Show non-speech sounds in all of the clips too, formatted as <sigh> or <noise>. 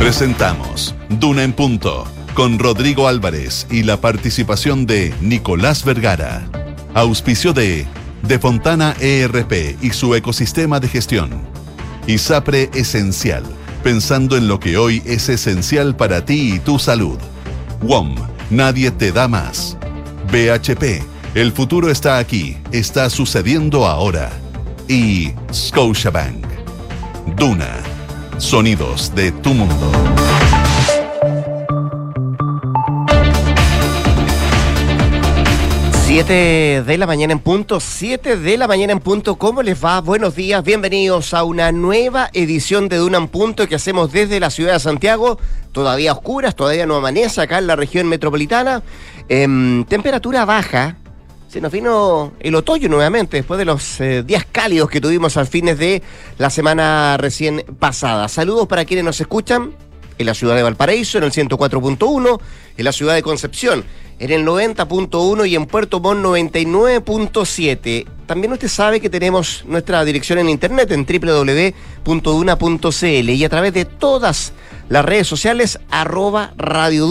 Presentamos Duna en Punto con Rodrigo Álvarez y la participación de Nicolás Vergara. Auspicio de De Fontana ERP y su ecosistema de gestión. ISAPRE Esencial, pensando en lo que hoy es esencial para ti y tu salud. WOM, nadie te da más. BHP, el futuro está aquí, está sucediendo ahora. Y Scotiabank. Duna, sonidos de tu mundo. Siete de la mañana en punto, 7 de la mañana en punto, ¿cómo les va? Buenos días, bienvenidos a una nueva edición de Duna en punto que hacemos desde la ciudad de Santiago, todavía oscuras, todavía no amanece acá en la región metropolitana, em, temperatura baja, se nos vino el otoño nuevamente después de los eh, días cálidos que tuvimos al fines de la semana recién pasada. Saludos para quienes nos escuchan en la ciudad de Valparaíso, en el 104.1, en la ciudad de Concepción, en el 90.1 y en Puerto Montt 99.7. También usted sabe que tenemos nuestra dirección en internet en www.duna.cl y a través de todas las redes sociales arroba Radio.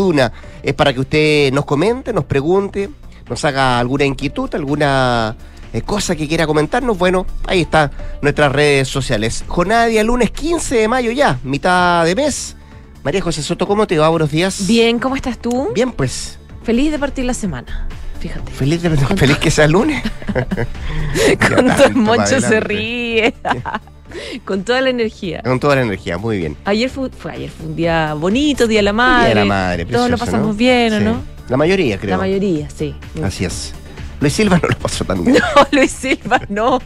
Es para que usted nos comente, nos pregunte, nos haga alguna inquietud, alguna eh, cosa que quiera comentarnos. Bueno, ahí está nuestras redes sociales. Jornada de día lunes 15 de mayo ya, mitad de mes. María José Soto, ¿cómo te va? Buenos días. Bien, ¿cómo estás tú? Bien, pues. Feliz de partir la semana. Fíjate. Feliz, de, feliz que sea lunes. <laughs> <laughs> Con todo el moncho se ríe. <laughs> Con toda la energía. Con toda la energía, muy bien. Ayer fue, fue ayer fue un día bonito, Día de la Madre. Día de la Madre, Todos lo precioso, pasamos ¿no? bien, ¿o Sí. no? La mayoría, creo. La mayoría, sí. Así es. Luis Silva no lo pasó tan bien. <laughs> No, Luis Silva, no.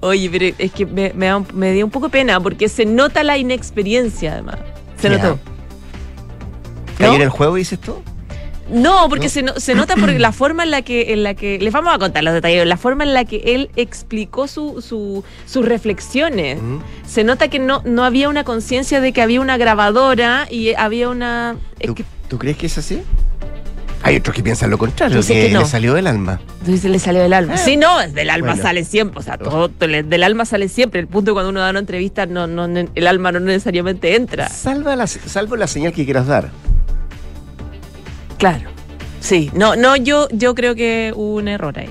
Oye, pero es que me, me, da un- me dio un poco pena porque se nota la inexperiencia, además. Se notó. ¿Cayó ¿No? en el juego, dices tú? No, porque ¿No? Se, no- se nota porque <clears throat> la forma en la que, en la que. Les vamos a contar los detalles. La forma en la que él explicó su, su- sus reflexiones. Se nota que no, no había una conciencia de que había una grabadora y había una. es ¿Tú, que- tú crees que es así? Hay otros que piensan lo contrario, Dice que, que no. le salió del alma. Entonces le salió del alma. Ah. Sí, no, del alma Bueno. sale siempre. O sea, todo, del alma sale siempre. El punto de cuando uno da una entrevista, no, no, no- el alma no necesariamente entra. Salva la, salvo la señal que quieras dar. Claro. Sí. No, no, yo, yo creo que hubo un error ahí.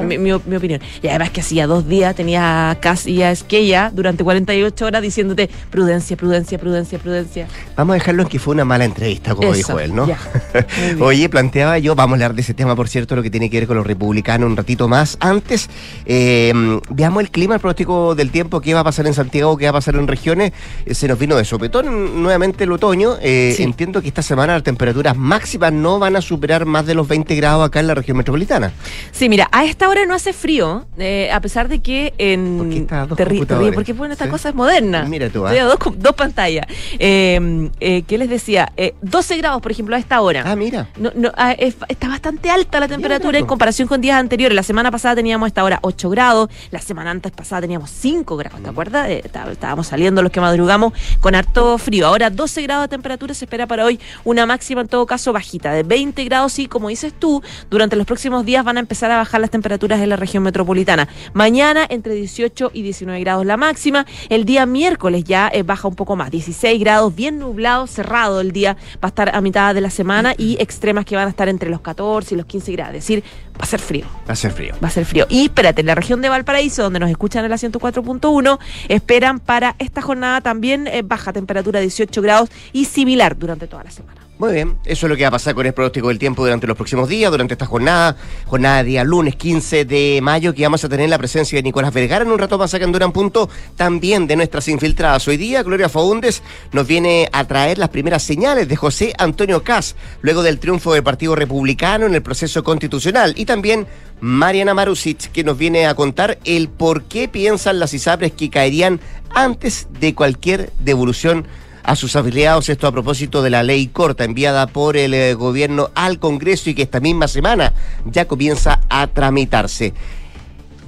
Mi, mi- mi opinión. Y además que hacía dos días tenía casi a Esquella durante 48 horas diciéndote prudencia, prudencia, prudencia, prudencia. Vamos a dejarlo en que fue una mala entrevista, como Eso, dijo él, ¿no? <laughs> Oye, planteaba yo, vamos a hablar de ese tema, por cierto, lo que tiene que ver con los republicanos un ratito más. Antes, eh, veamos el clima, el pronóstico del tiempo, qué va a pasar en Santiago, qué va a pasar en regiones. Eh, se nos vino de sopetón nuevamente el otoño. Eh, Sí. Entiendo que esta semana las temperaturas máximas no van a superar más de los 20 grados acá en la región metropolitana. Sí, mira, a esta hora no hace frío, eh, a pesar de que en... ¿Por qué estas dos te rí- te computadores? ríes, porque bueno, esta Sí. cosa es moderna. Mira tú, ah. dos, dos pantallas. Eh, eh, ¿Qué les decía? Eh, 12 grados, por ejemplo, a esta hora. Ah, mira. No, no, ah, es- está bastante alta la temperatura en comparación con días anteriores. La semana pasada teníamos a esta hora 8 grados, la semana antes pasada teníamos 5 grados, Mm. ¿te acuerdas? Eh, está- estábamos saliendo los que madrugamos con harto frío. Ahora 12 grados de temperatura se espera para hoy, una máxima en todo caso bajita, de 20 grados y como dices tú, durante los próximos días van a empezar a bajar las temperaturas en la región metropolitana. Mañana entre 18 y 19 grados la máxima, el día miércoles ya eh, baja un poco más, 16 grados, bien nublado, cerrado el día, va a estar a mitad de la semana y extremas que van a estar entre los 14 y los 15 grados, es decir, va a ser frío. Va a ser frío. Va a ser frío. Y espérate, en la región de Valparaíso, donde nos escuchan en la 104.1, esperan para esta jornada también eh, baja temperatura 18 grados y similar durante toda la semana. Muy bien, eso es lo que va a pasar con el pronóstico del tiempo durante los próximos días, durante esta jornada, jornada de día lunes 15 de mayo, que vamos a tener la presencia de Nicolás Vergara en un rato más acá en Durán Punto, también de nuestras infiltradas. Hoy día, Gloria Faúndes nos viene a traer las primeras señales de José Antonio Cas, luego del triunfo del Partido Republicano en el proceso constitucional, y también Mariana Marusic, que nos viene a contar el por qué piensan las ISAPRES que caerían antes de cualquier devolución a sus afiliados. Esto a propósito de la ley corta enviada por el eh, gobierno al Congreso y que esta misma semana ya comienza a tramitarse.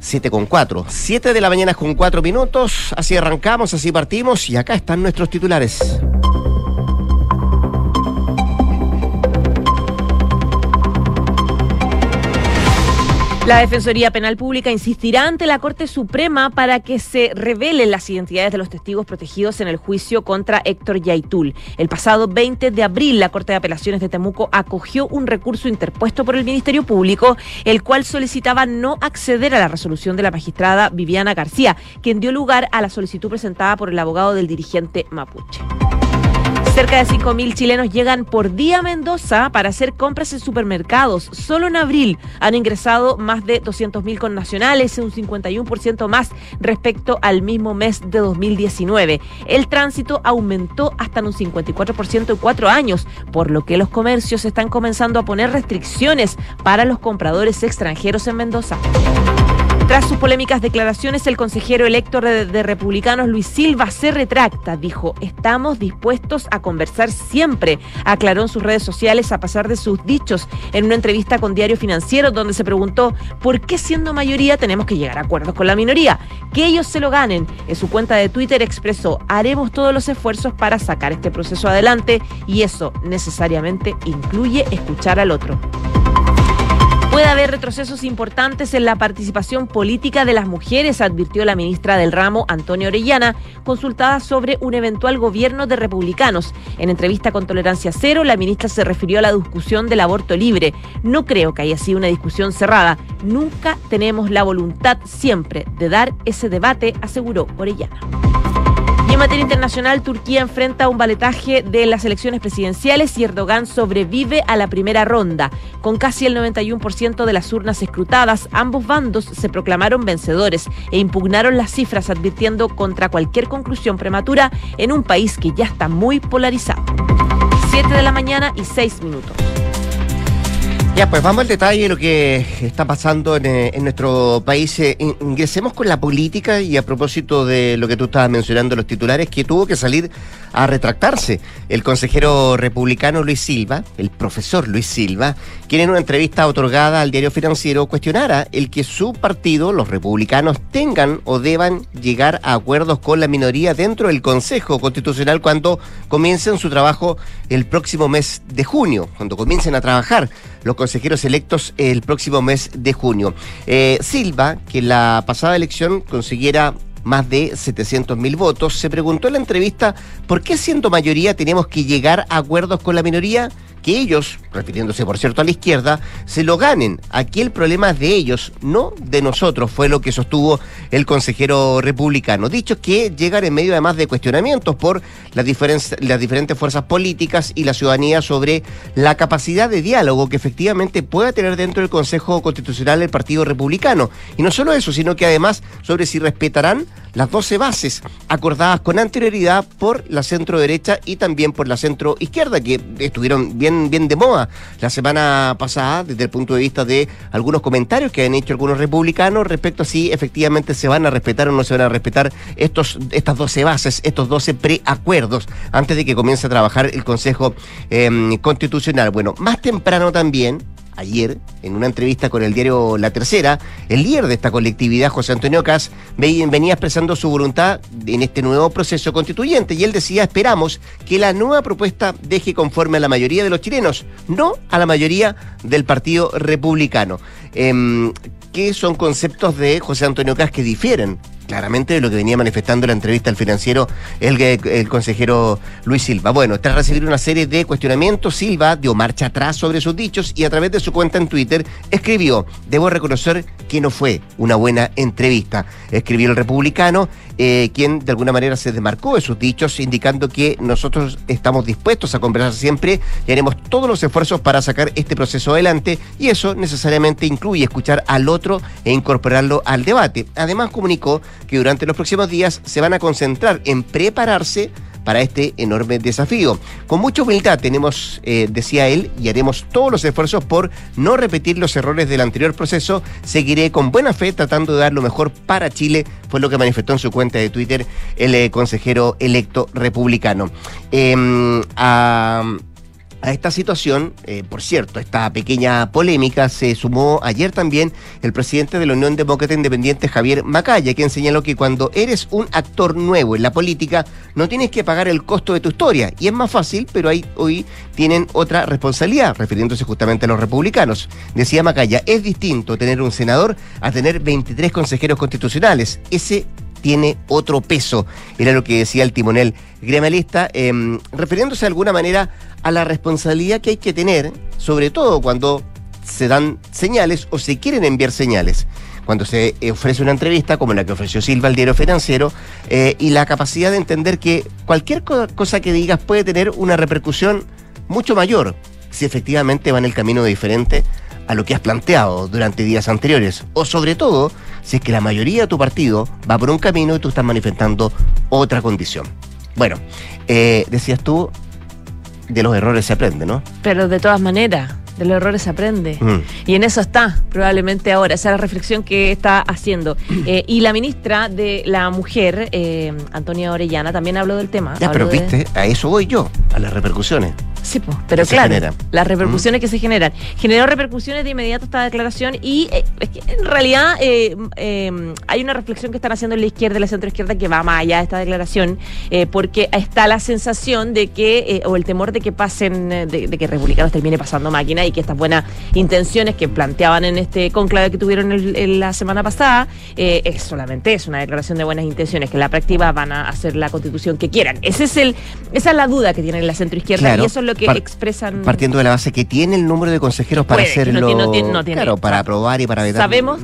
7 con 4. 7 de la mañana con 4 minutos. Así arrancamos, así partimos y acá están nuestros titulares. La Defensoría Penal Pública insistirá ante la Corte Suprema para que se revelen las identidades de los testigos protegidos en el juicio contra Héctor Yaitul. El pasado 20 de abril, la Corte de Apelaciones de Temuco acogió un recurso interpuesto por el Ministerio Público, el cual solicitaba no acceder a la resolución de la magistrada Viviana García, quien dio lugar a la solicitud presentada por el abogado del dirigente mapuche. Cerca de 5.000 chilenos llegan por día a Mendoza para hacer compras en supermercados. Solo en abril han ingresado más de 200.000 connacionales, un 51% más respecto al mismo mes de 2019. El tránsito aumentó hasta en un 54% en cuatro años, por lo que los comercios están comenzando a poner restricciones para los compradores extranjeros en Mendoza. Tras sus polémicas declaraciones, el consejero electo de, Republicanos, Luis Silva, se retracta. Dijo, estamos dispuestos a conversar siempre, aclaró en sus redes sociales a pasar de sus dichos en una entrevista con Diario Financiero, donde se preguntó, ¿por qué siendo mayoría tenemos que llegar a acuerdos con la minoría? Que ellos se lo ganen. En su cuenta de Twitter expresó, haremos todos los esfuerzos para sacar este proceso adelante y eso necesariamente incluye escuchar al otro. Puede haber retrocesos importantes en la participación política de las mujeres, advirtió la ministra del ramo, Antonio Orellana, consultada sobre un eventual gobierno de republicanos. En entrevista con Tolerancia Cero, la ministra se refirió a la discusión del aborto libre. No creo que haya sido una discusión cerrada. Nunca tenemos la voluntad siempre de dar ese debate, aseguró Orellana en materia internacional, Turquía enfrenta un baletaje de las elecciones presidenciales y Erdogan sobrevive a la primera ronda. Con casi el 91% de las urnas escrutadas, ambos bandos se proclamaron vencedores e impugnaron las cifras advirtiendo contra cualquier conclusión prematura en un país que ya está muy polarizado. 7 de la mañana y 6 minutos. Ya, pues vamos al detalle de lo que está pasando en, eh, nuestro país. Eh, ingresemos con la política y a propósito de lo que tú estabas mencionando, los titulares, que tuvo que salir a retractarse el consejero republicano Luis Silva, el profesor Luis Silva, quien en una entrevista otorgada al diario financiero cuestionara el que su partido, los republicanos, tengan o deban llegar a acuerdos con la minoría dentro del Consejo Constitucional cuando comiencen su trabajo el próximo mes de junio, cuando comiencen a trabajar los consejeros electos el próximo mes de junio. Eh, Silva, que la pasada elección consiguiera más de 700 mil votos, se preguntó en la entrevista por qué siendo mayoría tenemos que llegar a acuerdos con la minoría que ellos, refiriéndose por cierto a la izquierda, se lo ganen. Aquí el problema es de ellos, no de nosotros, fue lo que sostuvo el consejero republicano. Dicho que llegan en medio además de cuestionamientos por las, las diferentes fuerzas políticas y la ciudadanía sobre la capacidad de diálogo que efectivamente pueda tener dentro del Consejo Constitucional el Partido Republicano. Y no solo eso, sino que además sobre si respetarán las 12 bases acordadas con anterioridad por la centro derecha y también por la centro izquierda, que estuvieron bien, bien de moda la semana pasada desde el punto de vista de algunos comentarios que han hecho algunos republicanos respecto a si efectivamente se van a respetar o no se van a respetar estos, estas 12 bases, estos 12 preacuerdos antes de que comience a trabajar el Consejo em, Constitucional. Bueno, más temprano también, ayer, en una entrevista con el diario La Tercera, el líder de esta colectividad, José Antonio Cas, venía expresando su voluntad en este nuevo proceso constituyente y él decía, esperamos que la nueva propuesta deje conforme a la mayoría de los chilenos, no a la mayoría del Partido Republicano. Eh, que son conceptos de José Antonio Cas que difieren claramente de lo que venía manifestando en la entrevista al financiero el, el, consejero Luis Silva. Bueno, tras recibir una serie de cuestionamientos, Silva dio marcha atrás sobre sus dichos y a través de su cuenta en Twitter escribió, debo reconocer que no fue una buena entrevista. Escribió el republicano, eh, quien de alguna manera se desmarcó de sus dichos, indicando que nosotros estamos dispuestos a conversar siempre y haremos todos los esfuerzos para sacar este proceso adelante y eso necesariamente incluye escuchar al otro e incorporarlo al debate. Además comunicó que durante los próximos días se van a concentrar en prepararse para este enorme desafío. Con mucha humildad tenemos, eh, decía él, y haremos todos los esfuerzos por no repetir los errores del anterior proceso. Seguiré con buena fe tratando de dar lo mejor para Chile, fue lo que manifestó en su cuenta de Twitter el eh, consejero electo republicano. Em, A esta situación, eh, por cierto, esta pequeña polémica se sumó ayer también el presidente de la Unión Demócrata Independiente, Javier Macaya, quien señaló que cuando eres un actor nuevo en la política, no tienes que pagar el costo de tu historia. Y es más fácil, pero ahí, hoy tienen otra responsabilidad, refiriéndose justamente a los republicanos. Decía Macaya, es distinto tener un senador a tener 23 consejeros constitucionales. Ese tiene otro peso, era lo que decía el timonel gremialista, em, refiriéndose de alguna manera a la responsabilidad que hay que tener, sobre todo cuando se dan señales o se quieren enviar señales. Cuando se ofrece una entrevista como la que ofreció Silva al diario financiero eh, y la capacidad de entender que cualquier cosa que digas puede tener una repercusión mucho mayor si efectivamente va en el camino diferente a lo que has planteado durante días anteriores. O sobre todo, si es que la mayoría de tu partido va por un camino y tú estás manifestando otra condición. Bueno, eh, decías tú, de los errores se aprende, ¿no? Pero de todas maneras, de los errores se aprende. Mm. Y en eso está, probablemente ahora, esa es la reflexión que está haciendo. <clears throat> Eh, y la ministra de la Mujer, eh, Antonia Orellana, también habló del tema. Ya, pero viste, a eso voy yo, a las repercusiones. Sí, pues, pero claro, las repercusiones que se generan. Generó repercusiones de inmediato esta declaración y eh, en realidad eh, eh, hay una reflexión que están haciendo en la izquierda y la centroizquierda que va más allá de esta declaración, porque está la sensación de que, o el temor de que pasen, de, que republicanos termine pasando máquina y que estas buenas intenciones que planteaban en este conclave que tuvieron en la semana pasada, es solamente es una declaración de buenas intenciones, que en la práctica van a hacer la constitución que quieran. Ese es el, esa es la duda que tiene la centroizquierda y eso es lo que expresan. Partiendo de la base que tiene el número de consejeros para hacerlo. No tiene, claro, para aprobar y para vetar. Sabemos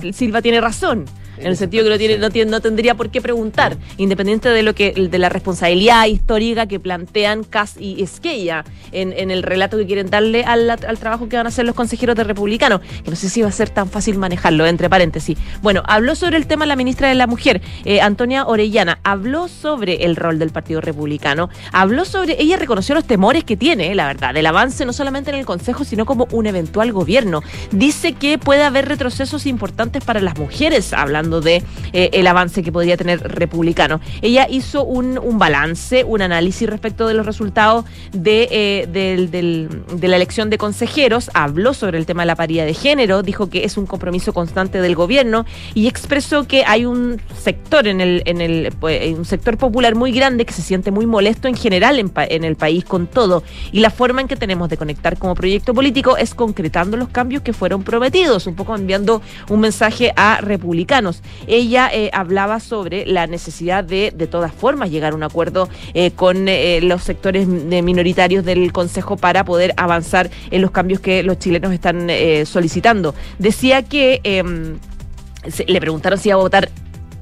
que Silva tiene razón en el sentido que no tiene, no tiene, no tendría por qué preguntar, independiente de lo que, de la responsabilidad histórica que plantean Cas y Esquella en, en el relato que quieren darle al, trabajo que van a hacer los consejeros de republicanos, que no sé si va a ser tan fácil manejarlo, entre paréntesis. Bueno, habló sobre el tema la ministra de la Mujer, eh, Antonia Orellana, habló sobre el rol del Partido Republicano, habló sobre, ella reconoció los temores que tiene, la verdad, del avance no solamente en el Consejo, sino como un eventual gobierno. Dice que puede haber retrocesos importantes para las mujeres, hablando de eh, el avance que podría tener republicano. Ella hizo un, balance, un análisis respecto de los resultados de, eh, de la elección de consejeros, habló sobre el tema de la paridad de género, dijo que es un compromiso constante del gobierno y expresó que hay un sector en el, en el pues, un sector popular muy grande que se siente muy molesto en general en, en el país con todo y la forma en que tenemos de conectar como proyecto político es concretando los cambios que fueron prometidos, un poco enviando un mensaje a republicanos. Ella eh, hablaba sobre la necesidad de, de todas formas, llegar a un acuerdo eh, con eh, los sectores minoritarios del Consejo para poder avanzar en los cambios que los chilenos están solicitando. Decía que em, le preguntaron si iba a votar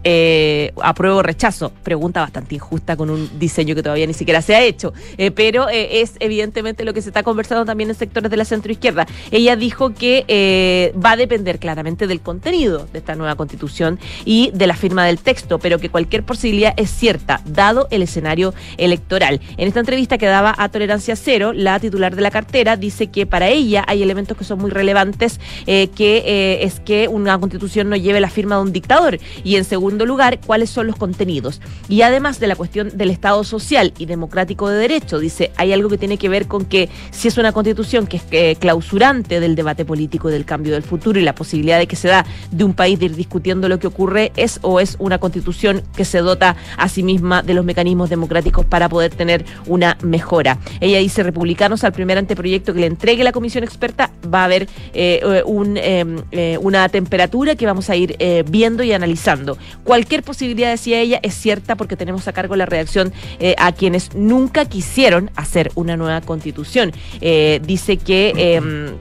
eh, apruebo o rechazo. Pregunta bastante injusta con un diseño que todavía ni siquiera se ha hecho. Eh, pero eh, es evidentemente lo que se está conversando también en sectores de la centroizquierda. Ella dijo que eh, va a depender claramente del contenido de esta nueva constitución y de la firma del texto, pero que cualquier posibilidad es cierta, dado el escenario electoral. En esta entrevista que daba a Tolerancia Cero, la titular de la cartera dice que para ella hay elementos que son muy relevantes, que es que una constitución no lleve la firma de un dictador. Y en segundo lugar, cuáles son los contenidos. Y además de la cuestión del Estado social y democrático de derecho, dice, hay algo que tiene que ver con que si es una constitución que es eh, clausurante del debate político del cambio del futuro y la posibilidad de que se da de un país de ir discutiendo lo que ocurre, es o es una constitución que se dota a sí misma de los mecanismos democráticos para poder tener una mejora. Ella dice, republicanos, al primer anteproyecto que le entregue la comisión experta va a haber eh, un, em, eh, una temperatura que vamos a ir viendo y analizando. Cualquier posibilidad, decía ella, es cierta porque tenemos a cargo la reacción eh, a quienes nunca quisieron hacer una nueva constitución. Eh, dice que...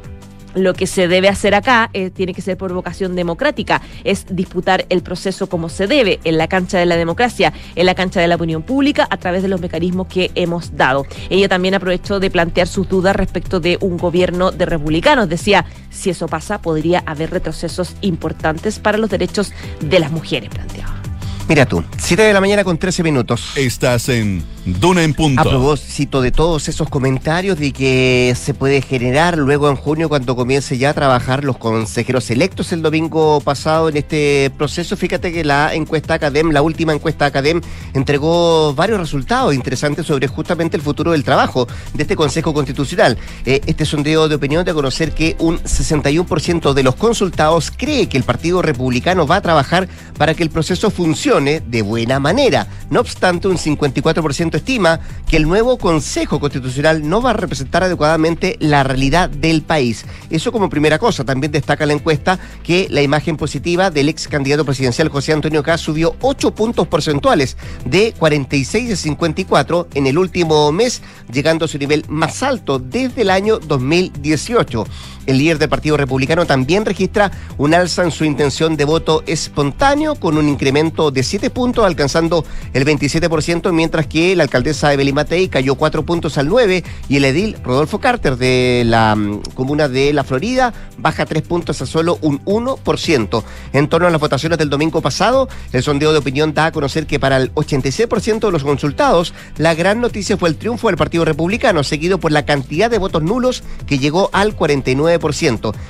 Lo que se debe hacer acá eh, tiene que ser por vocación democrática, es disputar el proceso como se debe, en la cancha de la democracia, en la cancha de la opinión pública, a través de los mecanismos que hemos dado. Ella también aprovechó de plantear sus dudas respecto de un gobierno de republicanos. Decía, si eso pasa, podría haber retrocesos importantes para los derechos de las mujeres, planteaba. Mira tú, 7 de la mañana con 13 minutos. Estás en Duna en Punto. A propósito de todos esos comentarios de que se puede generar luego en junio cuando comience ya a trabajar los consejeros electos el domingo pasado en este proceso, fíjate que la encuesta Academ, la última encuesta Academ, entregó varios resultados interesantes sobre justamente el futuro del trabajo de este Consejo Constitucional. Eh, este sondeo de opinión de conocer que un 61% de los consultados cree que el Partido Republicano va a trabajar para que el proceso funcione de buena manera. No obstante, un 54% estima que el nuevo Consejo Constitucional no va a representar adecuadamente la realidad del país. Eso como primera cosa. También destaca la encuesta que la imagen positiva del ex candidato presidencial José Antonio Caz subió 8 puntos porcentuales de 46 a 54 en el último mes, llegando a su nivel más alto desde el año 2018. El líder del Partido Republicano también registra un alza en su intención de voto espontáneo con un incremento de 7 puntos alcanzando el 27%, mientras que la alcaldesa Evelyn Matei cayó 4 puntos al 9 y el edil Rodolfo Carter de la mm, comuna de La Florida baja 3 puntos a solo un 1%. En torno a las votaciones del domingo pasado, el sondeo de opinión da a conocer que para el 86% de los consultados, la gran noticia fue el triunfo del Partido Republicano, seguido por la cantidad de votos nulos que llegó al 49%.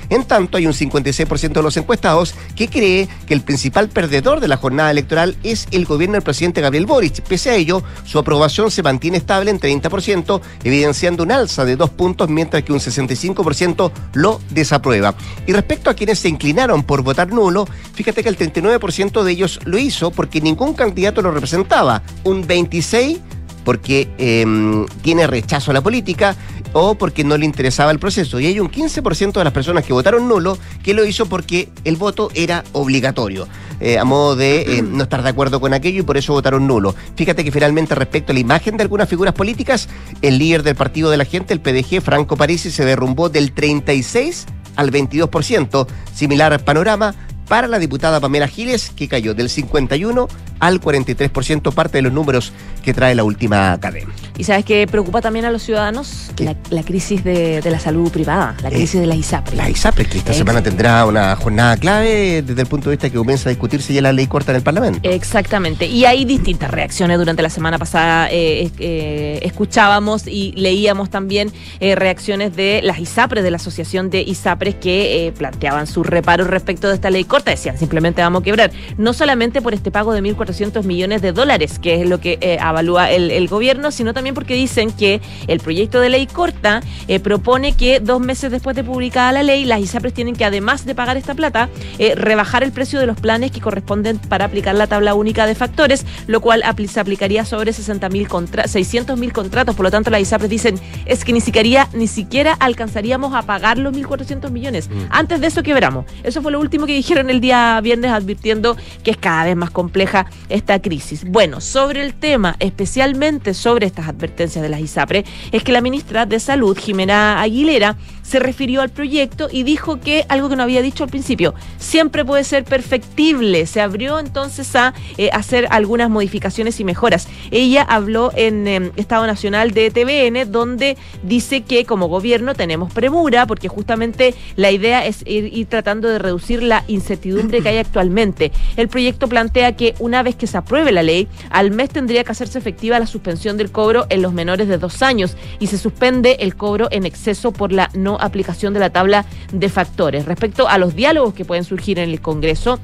En tanto, hay un 56% de los encuestados que cree que el principal perdedor de la jornada electoral es el gobierno del presidente Gabriel Boric. Pese a ello, su aprobación se mantiene estable en 30%, evidenciando un alza de dos puntos, mientras que un 65% lo desaprueba. Y respecto a quienes se inclinaron por votar nulo, fíjate que el 39% de ellos lo hizo porque ningún candidato lo representaba. Un 26% porque em, tiene rechazo a la política o porque no le interesaba el proceso. Y hay un 15% de las personas que votaron nulo que lo hizo porque el voto era obligatorio, eh, a modo de eh, no estar de acuerdo con aquello y por eso votaron nulo. Fíjate que finalmente respecto a la imagen de algunas figuras políticas, el líder del Partido de la Gente, el PDG, Franco Parisi, se derrumbó del 36 al 22%, similar panorama para la diputada Pamela Giles, que cayó del 51 al 43%, parte de los números que trae la última cadena. ¿Y sabes qué preocupa también a los ciudadanos? La, crisis de, la salud privada, la eh, crisis de la ISAPRE. La ISAPRE, que esta semana tendrá una jornada clave desde el punto de vista que comienza a discutirse ya la ley corta en el Parlamento. Exactamente. Y hay distintas reacciones durante la semana pasada. Eh, eh, escuchábamos y leíamos también reacciones de las ISAPRES, de la Asociación de ISAPRES, que planteaban sus reparos respecto de esta ley corta. Decían, simplemente vamos a quebrar. No solamente por este pago de 1.400 millones de dólares, que es lo que eh, avalúa el, gobierno, sino también porque dicen que el proyecto de ley corta eh, propone que dos meses después de publicada la ley, las ISAPRES tienen que, además de pagar esta plata, eh, rebajar el precio de los planes que corresponden para aplicar la tabla única de factores, lo cual se aplicaría sobre 60 mil contra 600 mil contratos. Por lo tanto, las ISAPRES dicen es que ni siquiera, ni siquiera alcanzaríamos a pagar los 1.400 millones. Mm. Antes de eso quebramos. Eso fue lo último que dijeron el día viernes, advirtiendo que es cada vez más compleja esta crisis. Bueno, sobre el tema, especialmente sobre estas advertencias de las ISAPRE, es que la ministra de Salud, Jimena Aguilera, se refirió al proyecto y dijo que algo que no había dicho al principio, siempre puede ser perfectible. Se abrió entonces a eh, hacer algunas modificaciones y mejoras. Ella habló en em, Estado Nacional de TVN, donde dice que como gobierno tenemos premura, porque justamente la idea es ir, tratando de reducir la incertidumbre que hay <clears throat> actualmente. El proyecto plantea que una vez que se apruebe la ley, al mes tendría que hacerse efectiva la suspensión del cobro en los menores de dos años y se suspende el cobro en exceso por la no aplicación de la tabla de factores. Respecto a los diálogos que pueden surgir en el Congreso,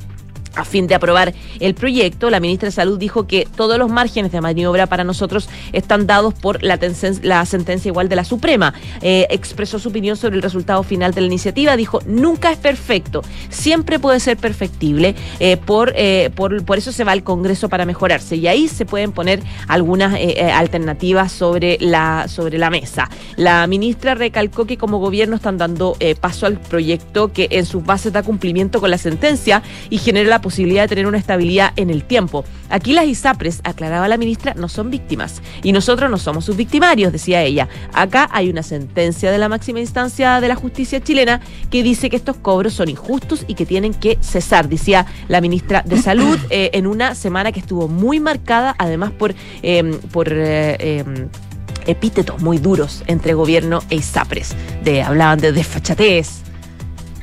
a fin de aprobar el proyecto, la ministra de Salud dijo que todos los márgenes de maniobra para nosotros están dados por la, sentencia igual de la Suprema. Eh, expresó su opinión sobre el resultado final de la iniciativa. Dijo, nunca es perfecto, siempre puede ser perfectible. Eh, por, eh, por, por, eso se va al Congreso para mejorarse. Y ahí se pueden poner algunas alternativas sobre la, sobre la mesa. La ministra recalcó que como gobierno están dando paso al proyecto que en sus bases da cumplimiento con la sentencia y genera la posibilidad de tener una estabilidad en el tiempo. Aquí las ISAPRES, aclaraba la ministra, no son víctimas y nosotros no somos sus victimarios, decía ella. Acá hay una sentencia de la máxima instancia de la justicia chilena que dice que estos cobros son injustos y que tienen que cesar, decía la ministra de Salud <coughs> eh, en una semana que estuvo muy marcada además por, em, por eh, em, epítetos muy duros entre gobierno e ISAPRES. De, hablaban de desfachatez,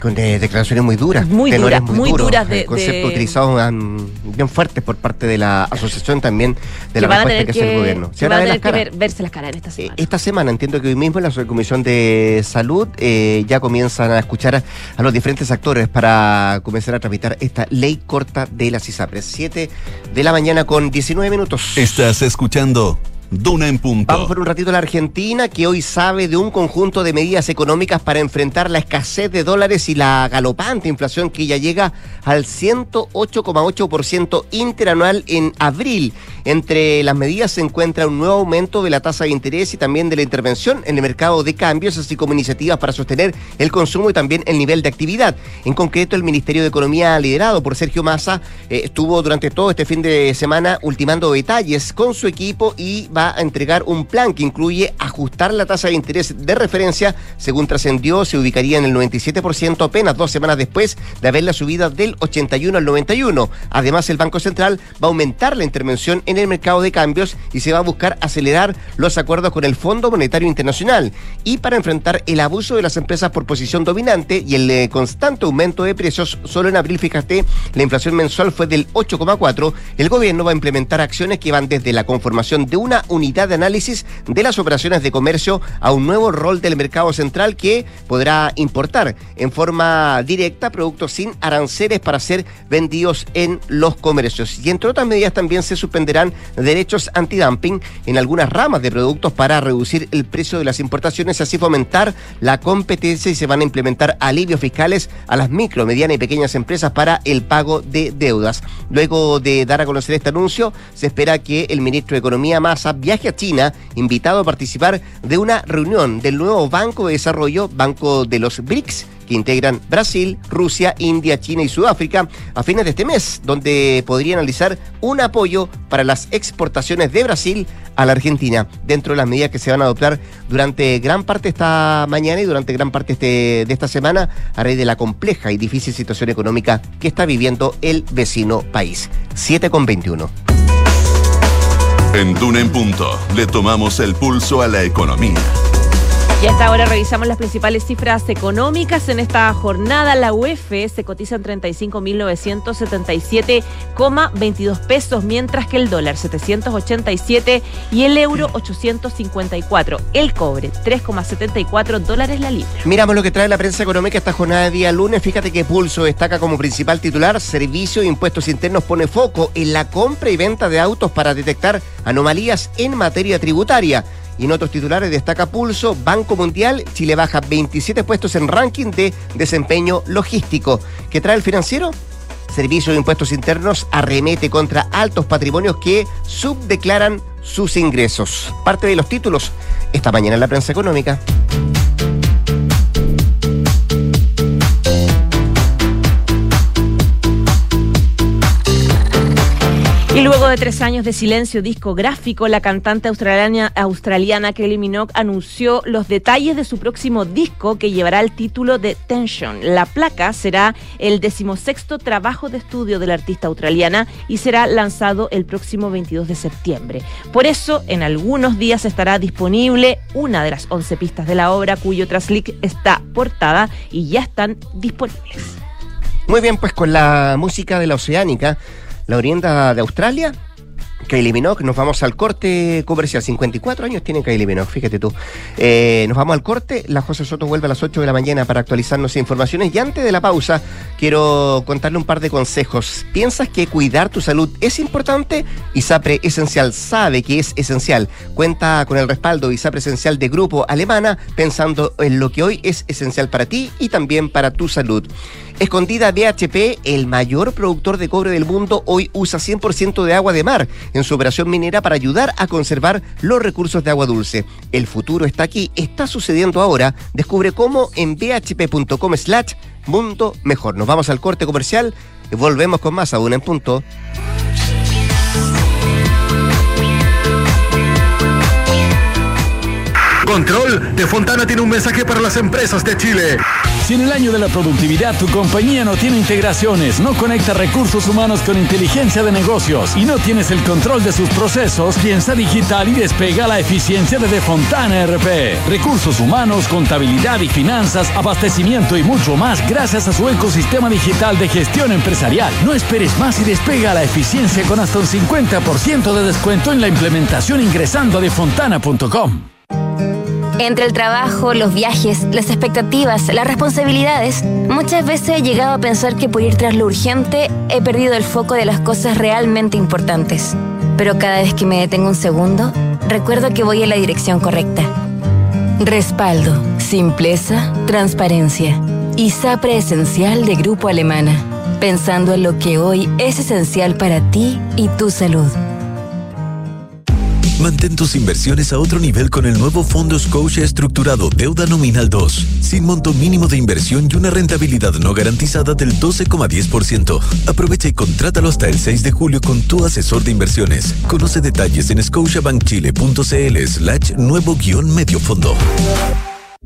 con de- declaraciones muy duras, Muy duras, muy duros, duras de- el concepto de- utilizado um, bien fuertes por parte de la asociación también de que la respuesta que, que, hace el gobierno. Se van a tener las que caras. ver- verse las caras en esta Eh, semana. Esta semana entiendo que hoy mismo en la Subcomisión de Salud eh, ya comienzan a escuchar a, a los diferentes actores para comenzar a tramitar esta ley corta de las ISAPRES. 7 de la mañana con 19 minutos. Estás escuchando Duna en punto. Vamos por un ratito a la Argentina, que hoy sabe de un conjunto de medidas económicas para enfrentar la escasez de dólares y la galopante inflación que ya llega al 108,8% interanual en abril. Entre las medidas se encuentra un nuevo aumento de la tasa de interés y también de la intervención en el mercado de cambios, así como iniciativas para sostener el consumo y también el nivel de actividad. En concreto, el Ministerio de Economía, liderado por Sergio Massa, eh, estuvo durante todo este fin de semana ultimando detalles con su equipo y va a entregar un plan que incluye ajustar la tasa de interés de referencia. Según trascendió, se ubicaría en el 97% apenas dos semanas después de haberla subida del 81 al 91. Además, el Banco Central va a aumentar la intervención en el mercado de cambios y se va a buscar acelerar los acuerdos con el Fondo Monetario Internacional. Y para enfrentar el abuso de las empresas por posición dominante y el eh, constante aumento de precios, solo en abril, fíjate, la inflación mensual fue del 8,4. El gobierno va a implementar acciones que van desde la conformación de una unidad de análisis de las operaciones de comercio a un nuevo rol del mercado central que podrá importar en forma directa productos sin aranceles para ser vendidos en los comercios. Y entre otras medidas también se suspenderán derechos antidumping en algunas ramas de productos para reducir el precio de las importaciones así fomentar la competencia y se van a implementar alivios fiscales a las micro, medianas y pequeñas empresas para el pago de deudas. Luego de dar a conocer este anuncio, se espera que el ministro de Economía Massa viaje a China, invitado a participar de una reunión del nuevo Banco de Desarrollo, Banco de los BRICS, que integran Brasil, Rusia, India, China y Sudáfrica a fines de este mes, donde podría analizar un apoyo para las exportaciones de Brasil a la Argentina, dentro de las medidas que se van a adoptar durante gran parte esta mañana y durante gran parte este- de esta semana a raíz de la compleja y difícil situación económica que está viviendo el vecino país. 7 con 21. En Duna en punto le tomamos el pulso a la economía. Y a esta hora revisamos las principales cifras económicas. En esta jornada, la UEF se cotiza en 35.977,22 pesos, mientras que el dólar 787 y el euro 854. El cobre 3,74 dólares la libra. Miramos lo que trae la prensa económica esta jornada de día lunes. Fíjate que Pulso destaca como principal titular Servicio de Impuestos Internos pone foco en la compra y venta de autos para detectar anomalías en materia tributaria. Y en otros titulares destaca Pulso, Banco Mundial, Chile baja 27 puestos en ranking de desempeño logístico. ¿Qué trae el financiero? Servicio de Impuestos Internos arremete contra altos patrimonios que subdeclaran sus ingresos. Parte de los títulos esta mañana en la prensa económica. Y luego de tres años de silencio discográfico, la cantante australiana, australiana Kelly Minogue anunció los detalles de su próximo disco que llevará el título de Tension. La placa será el decimosexto trabajo de estudio de la artista australiana y será lanzado el próximo 22 de septiembre. Por eso, en algunos días estará disponible una de las 11 pistas de la obra cuyo traslick está portada y ya están disponibles. Muy bien, pues con la música de la Oceánica, la orienta de Australia, Kylie Minogue, nos vamos al corte comercial. 54 años tiene Kylie Minogue, fíjate tú. Eh, nos vamos al corte. La José Soto vuelve a las 8 de la mañana para actualizarnos informaciones. Y antes de la pausa, quiero contarle un par de consejos. ¿Piensas que cuidar tu salud es importante? ISAPRE Esencial sabe que es esencial. Cuenta con el respaldo ISAPRE Esencial de Grupo Alemana, pensando en lo que hoy es esencial para ti y también para tu salud. Escondida BHP, el mayor productor de cobre del mundo, hoy usa 100% de agua de mar en su operación minera para ayudar a conservar los recursos de agua dulce. El futuro está aquí, está sucediendo ahora. Descubre cómo en bhp.com slash mundo mejor. Nos vamos al corte comercial y volvemos con más aún en punto. Control de Fontana tiene un mensaje para las empresas de Chile. Si en el año de la productividad tu compañía no tiene integraciones, no conecta recursos humanos con inteligencia de negocios y no tienes el control de sus procesos, piensa digital y despega la eficiencia de Fontana RP. Recursos humanos, contabilidad y finanzas, abastecimiento y mucho más gracias a su ecosistema digital de gestión empresarial. No esperes más y despega la eficiencia con hasta un 50% de descuento en la implementación ingresando a defontana.com. Entre el trabajo, los viajes, las expectativas, las responsabilidades, muchas veces he llegado a pensar que por ir tras lo urgente he perdido el foco de las cosas realmente importantes. Pero cada vez que me detengo un segundo, recuerdo que voy en la dirección correcta. Respaldo, simpleza, transparencia. Y SAPRE Esencial de Grupo Alemana. Pensando en lo que hoy es esencial para ti y tu salud. Mantén tus inversiones a otro nivel con el nuevo Fondo Scotia Estructurado Deuda Nominal 2, sin monto mínimo de inversión y una rentabilidad no garantizada del 12,10%. Aprovecha y contrátalo hasta el 6 de julio con tu asesor de inversiones. Conoce detalles en scotiabankchile.cl slash nuevo guion.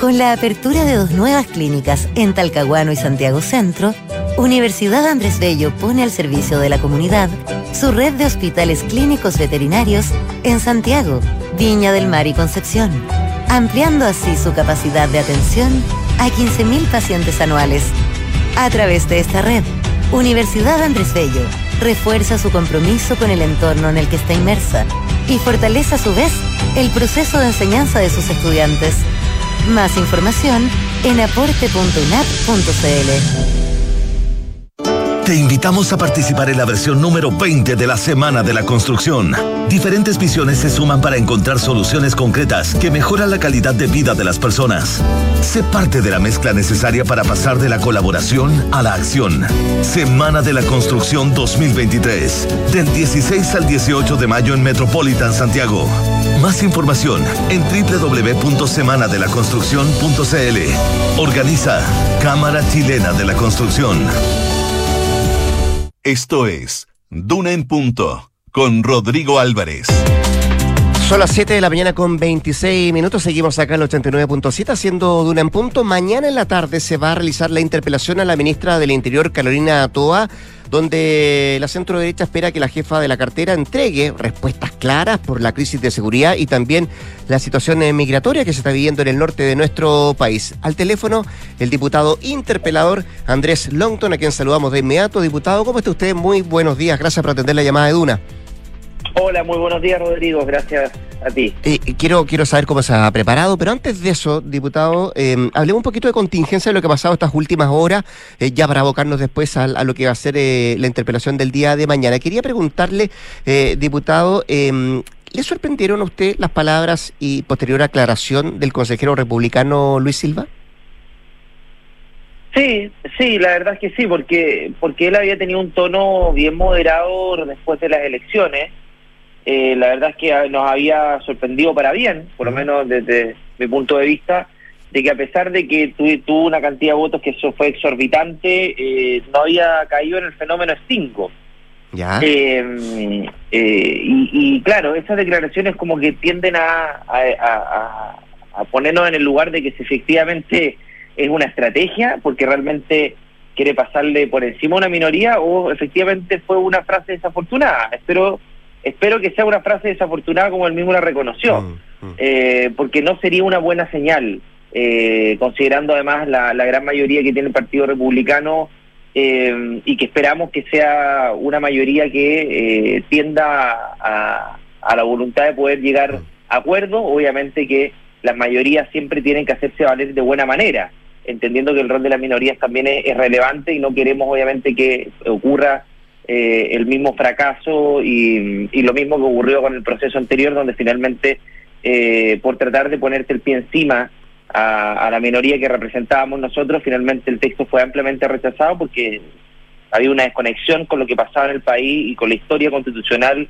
Con la apertura de dos nuevas clínicas en Talcahuano y Santiago Centro, Universidad Andrés Bello pone al servicio de la comunidad su red de hospitales clínicos veterinarios en Santiago, Viña del Mar y Concepción, ampliando así su capacidad de atención a 15.000 pacientes anuales. A través de esta red, Universidad Andrés Bello refuerza su compromiso con el entorno en el que está inmersa y fortalece a su vez el proceso de enseñanza de sus estudiantes. Más información en aporte.unap.cl. Te invitamos a participar en la versión número 20 de la Semana de la Construcción. Diferentes visiones se suman para encontrar soluciones concretas que mejoran la calidad de vida de las personas. Sé parte de la mezcla necesaria para pasar de la colaboración a la acción. Semana de la Construcción 2023, del 16 al 18 de mayo en Metropolitan Santiago. Más información en www.semanadelaconstrucción.cl. Organiza Cámara Chilena de la Construcción. Esto es Duna en Punto con Rodrigo Álvarez. Son las 7 de la mañana con 26 minutos. Seguimos acá en el 89.7 haciendo Duna en Punto. Mañana en la tarde se va a realizar la interpelación a la ministra del Interior, Carolina Toa, donde la centro derecha espera que la jefa de la cartera entregue respuestas claras por la crisis de seguridad y también la situación migratoria que se está viviendo en el norte de nuestro país. Al teléfono, el diputado interpelador Andrés Longton, a quien saludamos de inmediato. Diputado, ¿cómo está usted? Muy buenos días. Gracias por atender la llamada de Duna. Hola, muy buenos días, Rodrigo. Gracias a ti. Eh, quiero, quiero saber cómo se ha preparado, pero antes de eso, diputado, eh, hablemos un poquito de contingencia de lo que ha pasado estas últimas horas, eh, ya para abocarnos después a, a, lo que va a ser eh, la interpelación del día de mañana. Quería preguntarle, eh, diputado, em, ¿le sorprendieron a usted las palabras y posterior aclaración del consejero republicano Luis Silva? Sí, sí, la verdad es que sí, porque porque él había tenido un tono bien moderado después de las elecciones. Eh, la verdad es que nos había sorprendido para bien, por lo menos desde mi punto de vista, de que a pesar de que tuvo una cantidad de votos que eso fue exorbitante, eh, no había caído en el fenómeno extingo. Ya. Eh, eh, y, y, claro, esas declaraciones como que tienden a, a, a, a, ponernos en el lugar de que si efectivamente es una estrategia, porque realmente quiere pasarle por encima a una minoría, o efectivamente fue una frase desafortunada. Espero espero que sea una frase desafortunada como él mismo la reconoció, mm, mm. Eh, porque no sería una buena señal, eh, considerando además la, la, gran mayoría que tiene el Partido Republicano eh, y que esperamos que sea una mayoría que eh, tienda a, a, la voluntad de poder llegar a acuerdo, obviamente que las mayorías siempre tienen que hacerse valer de buena manera, entendiendo que el rol de las minorías también es, es relevante y no queremos obviamente que ocurra eh, el mismo fracaso y, y, lo mismo que ocurrió con el proceso anterior, donde finalmente, eh, por tratar de ponerte el pie encima a, la minoría que representábamos nosotros, finalmente el texto fue ampliamente rechazado porque había una desconexión con lo que pasaba en el país y con la historia constitucional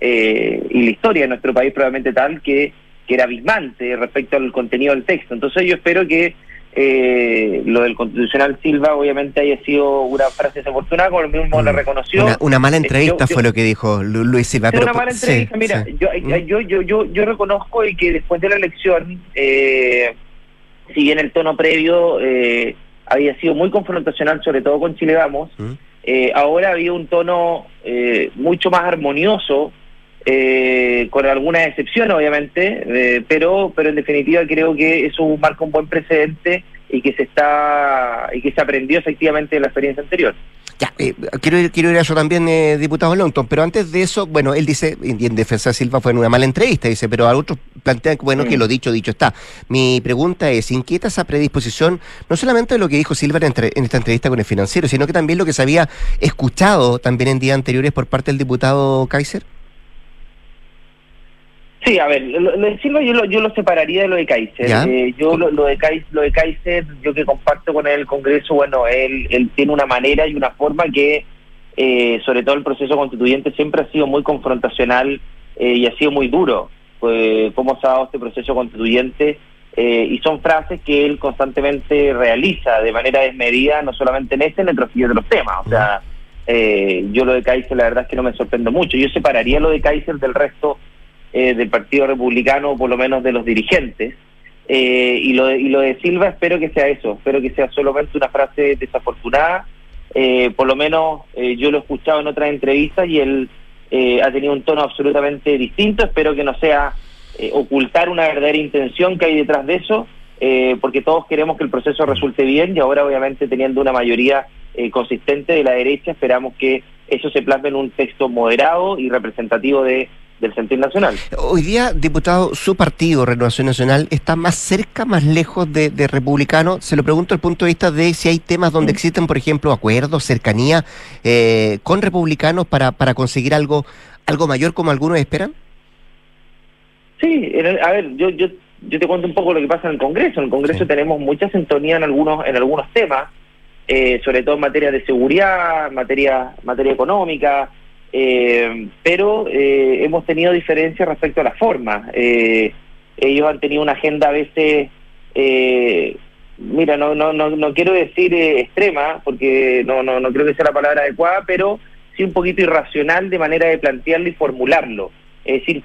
eh, y la historia de nuestro país probablemente tal que, que era abismante respecto al contenido del texto. Entonces yo espero que eh, lo del constitucional Silva obviamente haya sido una frase desafortunada, como el mismo mm. le reconoció. Una, mala eh, entrevista fue lo que dijo Luis Silva. Pero, una mala entrevista, mira, mm. Yo, yo, yo, yo, reconozco y que después de la elección, eh, si bien el tono previo eh, había sido muy confrontacional, sobre todo con Chile Vamos, mm. eh, ahora había un tono mucho más armonioso, con algunas excepciones obviamente, pero, pero en definitiva creo que eso marca un buen precedente y que se está y que se aprendió efectivamente de la experiencia anterior. Ya, eh, quiero, ir, quiero ir a eso también, eh, diputado Longton, pero antes de eso, bueno, él dice, y en defensa de Silva fue en una mala entrevista, dice, pero a otros plantean que, bueno, que lo dicho, dicho está. Mi pregunta es, ¿inquieta esa predisposición no solamente de lo que dijo Silva en, en, esta entrevista con el financiero, sino que también lo que se había escuchado también en días anteriores por parte del diputado Kaiser? Sí, a ver, lo, de Silva yo lo, yo lo separaría de lo de Kaiser. Eh, yo lo, de Kaiser, lo de Kaiser, yo que comparto con él el Congreso, bueno, él, él tiene una manera y una forma que, eh, sobre todo el proceso constituyente, siempre ha sido muy confrontacional eh, y ha sido muy duro. Pues, cómo se ha dado este proceso constituyente y son frases que él constantemente realiza de manera desmedida, no solamente en este, en el de los temas. O sea, yo lo de Kaiser la verdad es que no me sorprendo mucho. Yo separaría lo de Kaiser del resto eh, del Partido Republicano, por lo menos de los dirigentes. Eh, y, lo de, y lo de Silva espero que sea eso, espero que sea solamente una frase desafortunada. Eh, por lo menos yo lo he escuchado en otras entrevistas y él ha tenido un tono absolutamente distinto. Espero que no sea ocultar una verdadera intención que hay detrás de eso, porque todos queremos que el proceso resulte bien y ahora obviamente teniendo una mayoría consistente de la derecha esperamos que eso se plasme en un texto moderado y representativo de del sentir nacional. Hoy día, diputado, su partido, Renovación Nacional, está más cerca, más lejos de, republicano. Se lo pregunto desde el punto de vista de si hay temas donde existen, por ejemplo, acuerdos, cercanía eh, con republicanos para, para conseguir algo, algo mayor como algunos esperan. Sí, a ver, yo, yo, yo te cuento un poco lo que pasa en el Congreso. En el Congreso tenemos mucha sintonía en algunos, en algunos temas, eh, sobre todo en materia de seguridad, materia, materia económica, eh, pero eh, hemos tenido diferencias respecto a la forma. Eh, ellos han tenido una agenda a veces, eh, mira, no, no, no, no quiero decir extrema, porque no, no, no creo que sea la palabra adecuada, pero sí un poquito irracional de manera de plantearlo y formularlo. Es decir,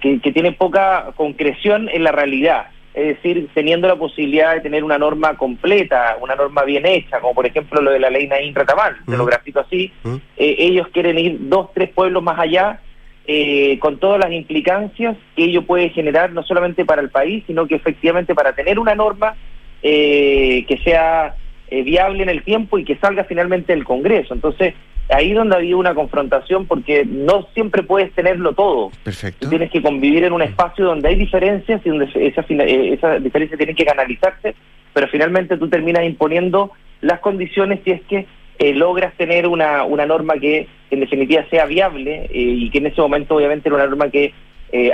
que, que tiene poca concreción en la realidad es decir, teniendo la posibilidad de tener una norma completa, una norma bien hecha, como por ejemplo lo de la ley Naín Retamal, te lo grafico así, eh, ellos quieren ir dos, tres pueblos más allá, eh, con todas las implicancias que ello puede generar, no solamente para el país, sino que efectivamente para tener una norma eh, que sea viable en el tiempo y que salga finalmente del Congreso. Entonces, ahí donde había una confrontación porque no siempre puedes tenerlo todo. Perfecto. tienes que convivir en un espacio donde hay diferencias y donde esas eh, esa diferencias tienen que canalizarse, pero finalmente tú terminas imponiendo las condiciones si es que eh, logras tener una, una norma que en definitiva sea viable eh, y que en ese momento obviamente era una norma que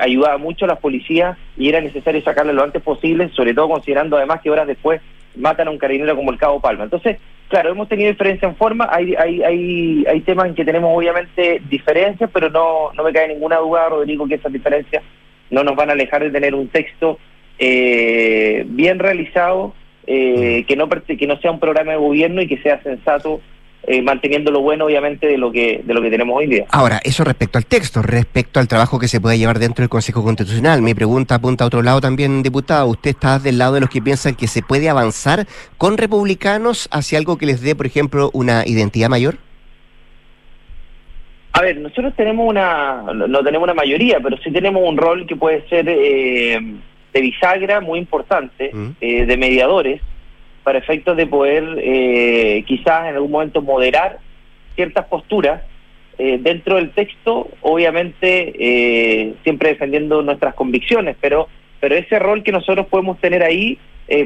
ayudaba mucho a las policías y era necesario sacarla lo antes posible, sobre todo considerando además que horas después matan a un carabinero como el Cabo Palma. Entonces, claro, hemos tenido diferencia en forma, hay, hay, hay, hay temas en que tenemos obviamente diferencias, pero no, no me cae ninguna duda, Rodrigo, que esas diferencias no nos van a alejar de tener un texto eh, bien realizado, eh, que, no, que no sea un programa de gobierno y que sea sensato eh, manteniendo lo bueno obviamente de lo que de lo que tenemos hoy día. Ahora, eso respecto al texto, respecto al trabajo que se puede llevar dentro del Consejo Constitucional. Mi pregunta apunta a otro lado también, diputado. ¿Usted está del lado de los que piensan que se puede avanzar con republicanos hacia algo que les dé, por ejemplo, una identidad mayor? A ver, nosotros tenemos una, no tenemos una mayoría, pero sí tenemos un rol que puede ser eh, de bisagra muy importante, mm. eh, de mediadores, para efectos de poder eh, quizás en algún momento moderar ciertas posturas eh, dentro del texto, obviamente eh, siempre defendiendo nuestras convicciones, pero, pero ese rol que nosotros podemos tener ahí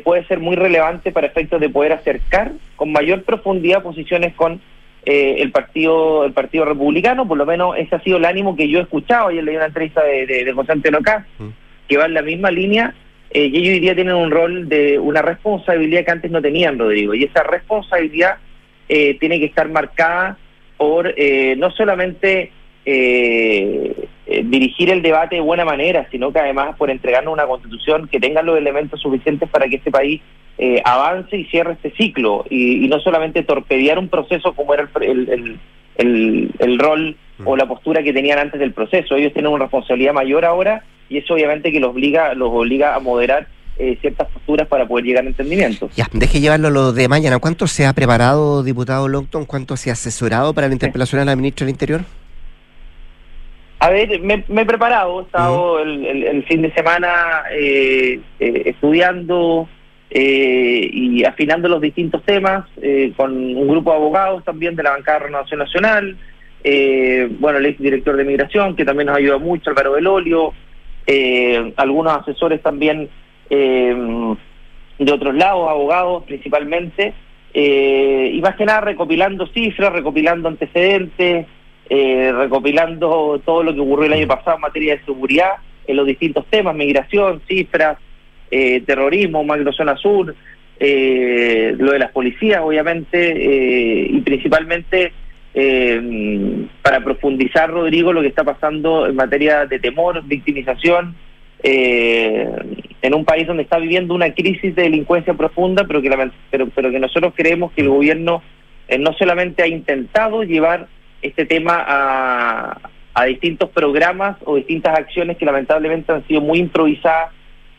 puede ser muy relevante para efectos de poder acercar con mayor profundidad posiciones con el partido el partido republicano, por lo menos ese ha sido el ánimo que yo he escuchado, ayer leí una entrevista de, de, de José Antonio mm. que va en la misma línea eh, y ellos hoy día tienen un rol de una responsabilidad que antes no tenían, Rodrigo, y esa responsabilidad eh, tiene que estar marcada por eh, no solamente dirigir el debate de buena manera, sino que además por entregarnos una constitución que tenga los elementos suficientes para que este país avance y cierre este ciclo, y, no solamente torpedear un proceso como era el, el, el rol o la postura que tenían antes del proceso. Ellos tienen una responsabilidad mayor ahora y eso obviamente que los obliga, los obliga a moderar eh, ciertas posturas para poder llegar a entendimiento. Ya, deje llevarlo lo de mañana. ¿Cuánto se ha preparado, diputado Longton? ¿Cuánto se ha asesorado para la interpelación a la ministra del Interior? A ver, me, he preparado, he estado el, fin de semana eh, eh, estudiando y afinando los distintos temas con un grupo de abogados también de la bancada de Renovación Nacional, bueno, el ex director de Migración, que también nos ayuda mucho, Álvaro Belolio, eh, algunos asesores también eh, de otros lados, abogados principalmente, eh, y más que nada recopilando cifras, recopilando antecedentes, eh, recopilando todo lo que ocurrió el año pasado en materia de seguridad, en los distintos temas, migración, cifras, terrorismo, macrozona sur, lo de las policías, obviamente, y principalmente eh, para profundizar, Rodrigo, lo que está pasando en materia de temor, victimización, eh, en un país donde está viviendo una crisis de delincuencia profunda, pero que, pero, pero que nosotros creemos que el gobierno eh, no solamente ha intentado llevar este tema a, a distintos programas o distintas acciones que lamentablemente han sido muy improvisadas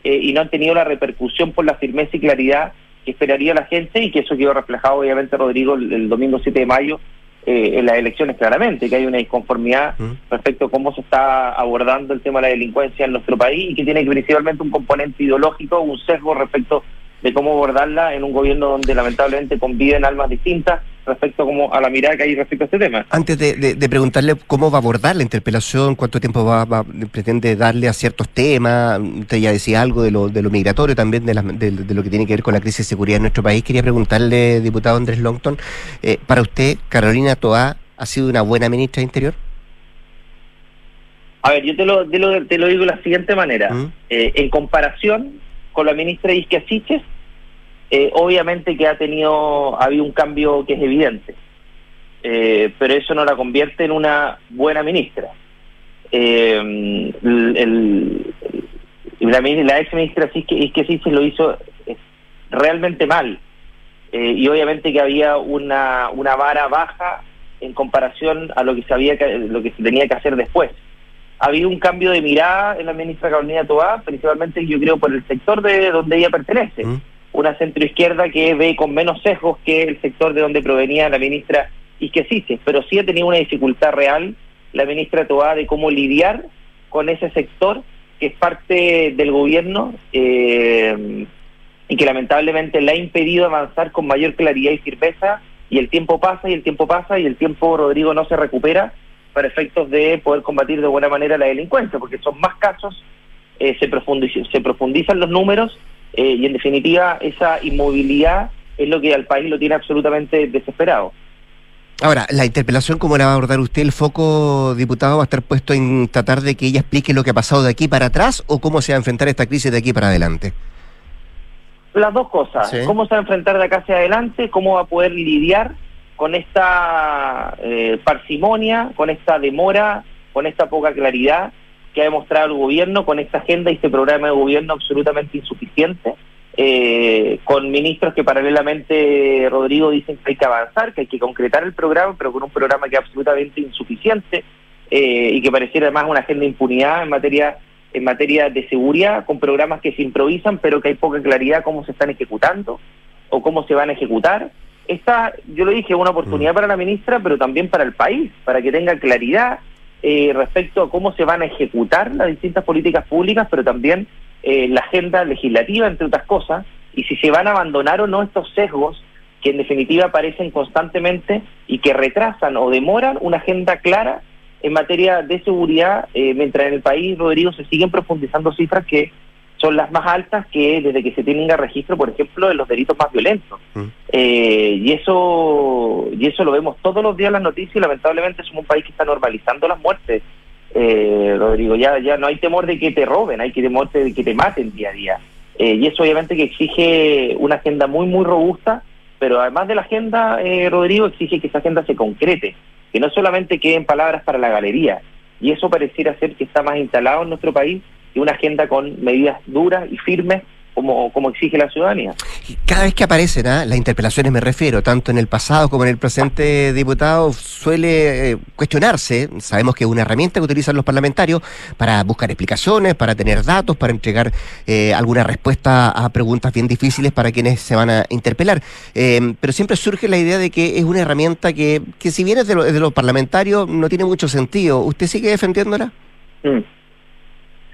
eh, y no han tenido la repercusión por la firmeza y claridad que esperaría la gente y que eso quedó reflejado obviamente, Rodrigo, el domingo 7 de mayo eh, en las elecciones claramente, que hay una disconformidad mm. respecto a cómo se está abordando el tema de la delincuencia en nuestro país y que tiene principalmente un componente ideológico, un sesgo respecto de cómo abordarla en un gobierno donde lamentablemente conviven almas distintas respecto como a la mirada que hay respecto a este tema. Antes de, preguntarle cómo va a abordar la interpelación, cuánto tiempo va, pretende darle a ciertos temas, usted ya decía algo de lo, de lo migratorio también, de, de, lo que tiene que ver con la crisis de seguridad en nuestro país, quería preguntarle, diputado Andrés Longton, eh, para usted, Carolina Toá, ¿ha sido una buena ministra de Interior? A ver, yo te lo, te lo, te lo digo de la siguiente manera. ¿Mm? Eh, en comparación con la ministra Isquia Siches, eh, obviamente que ha tenido, ha habido un cambio que es evidente, eh, pero eso no la convierte en una buena ministra. Eh, la, ex ministra sí que, sí se lo hizo realmente mal y obviamente que había una, vara baja en comparación a lo que que, lo que se tenía que hacer después. Ha habido un cambio de mirada en la ministra Carolina Tobá, principalmente yo creo por el sector de donde ella pertenece. ¿Mm? Una centroizquierda que ve con menos sesgos que el sector de donde provenía la ministra Isquesices, pero sí ha tenido una dificultad real la ministra Toá de cómo lidiar con ese sector que es parte del gobierno eh, y que lamentablemente le ha impedido avanzar con mayor claridad y firmeza y el tiempo pasa y el tiempo pasa y el tiempo, Rodrigo, no se recupera para efectos de poder combatir de buena manera la delincuencia, porque son más casos, eh, se, se profundizan los números eh, y en definitiva esa inmovilidad es lo que al país lo tiene absolutamente desesperado. Ahora, la interpelación, ¿cómo la va a abordar usted? ¿El foco, diputado, va a estar puesto en tratar de que ella explique lo que ha pasado de aquí para atrás o cómo se va a enfrentar esta crisis de aquí para adelante? Las dos cosas. ¿Cómo se va a enfrentar de acá hacia adelante? ¿Cómo va a poder lidiar con esta eh, parsimonia, con esta demora, con esta poca claridad que ha demostrado el gobierno con esta agenda y este programa de gobierno absolutamente insuficiente, eh, con ministros que paralelamente, Rodrigo, dicen que hay que avanzar, que hay que concretar el programa, pero con un programa que es absolutamente insuficiente eh, y que pareciera además una agenda de impunidad en materia en materia de seguridad, con programas que se improvisan, pero que hay poca claridad cómo se están ejecutando o cómo se van a ejecutar. Esta, yo lo dije, es una oportunidad mm. para la ministra, pero también para el país, para que tenga claridad, eh, respecto a cómo se van a ejecutar las distintas políticas públicas, pero también eh, la agenda legislativa, entre otras cosas, y si se van a abandonar o no estos sesgos que en definitiva aparecen constantemente y que retrasan o demoran una agenda clara en materia de seguridad, eh, mientras en el país, Rodrigo, se siguen profundizando cifras que son las más altas que desde que se tenga registro, por ejemplo, de los delitos más violentos. Mm. Eh, y eso y eso lo vemos todos los días en las noticias y lamentablemente somos un país que está normalizando las muertes. Eh, Rodrigo, ya, ya no hay temor de que te roben, hay que temor de que te maten día a día. Eh, y eso obviamente que exige una agenda muy, muy robusta, pero además de la agenda, eh, Rodrigo, exige que esa agenda se concrete, que no solamente queden palabras para la galería. Y eso pareciera ser que está más instalado en nuestro país que una agenda con medidas duras y firmes como, como exige la ciudadanía. Cada vez que aparecen ¿ah? las interpelaciones, me refiero, tanto en el pasado como en el presente diputado, suele eh, cuestionarse, sabemos que es una herramienta que utilizan los parlamentarios para buscar explicaciones, para tener datos, para entregar eh, alguna respuesta a preguntas bien difíciles para quienes se van a interpelar. Eh, pero siempre surge la idea de que es una herramienta que, que si bien es de, de los parlamentarios, no tiene mucho sentido. ¿Usted sigue defendiéndola? Mm.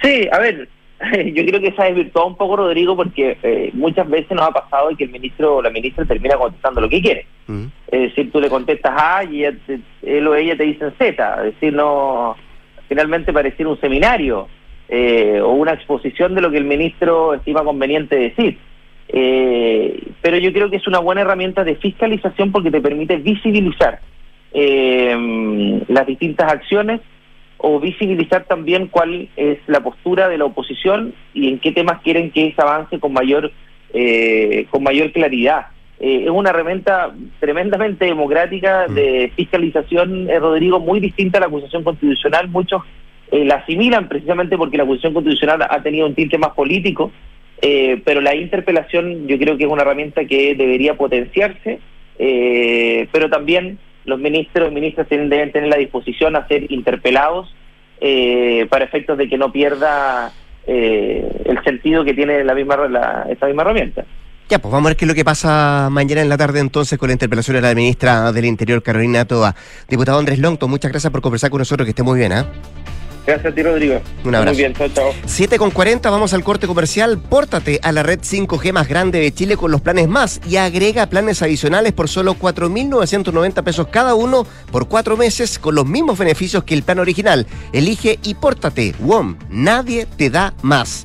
Sí, a ver, <laughs> yo creo que se ha desvirtuado un poco, Rodrigo, porque eh, muchas veces nos ha pasado que el ministro o la ministra termina contestando lo que quiere. Es decir, tú le contestas A y él o ella te dicen Z. Es decir, no finalmente pareciera un seminario eh, o una exposición de lo que el ministro estima conveniente decir. Eh, pero yo creo que es una buena herramienta de fiscalización porque te permite visibilizar las distintas acciones o visibilizar también cuál es la postura de la oposición y en qué temas quieren que se avance con mayor eh, con mayor claridad. Eh, es una herramienta tremendamente democrática Mm. de fiscalización, eh, Rodrigo, muy distinta a la acusación constitucional. Muchos eh, la asimilan precisamente porque la acusación constitucional ha tenido un tinte más político, eh, pero la interpelación yo creo que es una herramienta que debería potenciarse, eh, pero también los ministros y ministras deben tener la disposición a ser interpelados eh, para efectos de que no pierda eh, el sentido que tiene la misma la- esta misma herramienta. Ya, pues vamos a ver qué es lo que pasa mañana en la tarde entonces con la interpelación de la ministra del Interior, Carolina Toa. Diputado Andrés Longton, muchas gracias por conversar con nosotros, que esté muy bien, ¿ah? Gracias a ti, Rodrigo. Un abrazo. Muy bien, chao, chao. 7 con 40, vamos al corte comercial. Pórtate a la red 5G más grande de Chile con los planes más y agrega planes adicionales por solo 4.990 pesos cada uno por cuatro meses con los mismos beneficios que el plan original. Elige y pórtate. WOM, nadie te da más.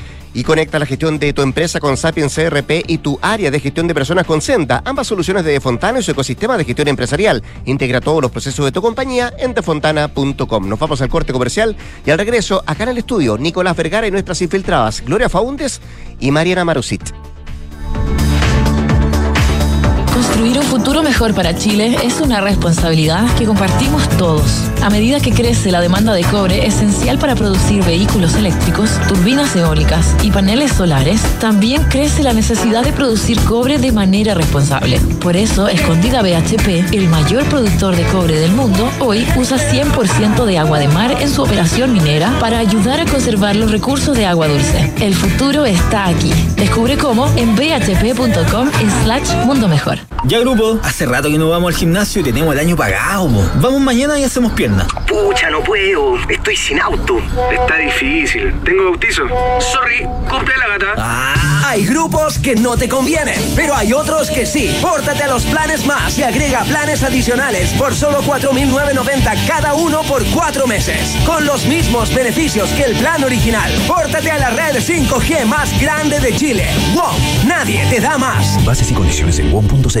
Y conecta la gestión de tu empresa con Sapiens CRP y tu área de gestión de personas con Senda. Ambas soluciones de Defontana y su ecosistema de gestión empresarial. Integra todos los procesos de tu compañía en defontana.com. Nos vamos al corte comercial y al regreso, acá en el estudio, Nicolás Vergara y nuestras infiltradas, Gloria Faúndes y Mariana Marusit. Construir un futuro mejor para Chile es una responsabilidad que compartimos todos. A medida que crece la demanda de cobre esencial para producir vehículos eléctricos, turbinas eólicas y paneles solares, también crece la necesidad de producir cobre de manera responsable. Por eso, Escondida BHP, el mayor productor de cobre del mundo, hoy usa 100% de agua de mar en su operación minera para ayudar a conservar los recursos de agua dulce. El futuro está aquí. Descubre cómo en bhp.com slash mundo mejor. Ya grupo, hace rato que no vamos al gimnasio y tenemos el año pagado. po. Vamos mañana y hacemos piernas. Pucha, no puedo. Estoy sin auto. Está difícil. Tengo bautizo. Sorry, compré la gata. Hay grupos que no te convienen, pero hay otros que sí. Pórtate a los planes más y agrega planes adicionales por solo 4.990 cada uno por cuatro meses. Con los mismos beneficios que el plan original. Pórtate a la red 5G más grande de Chile. WOM, nadie te da más. Bases y condiciones en WOM.cl.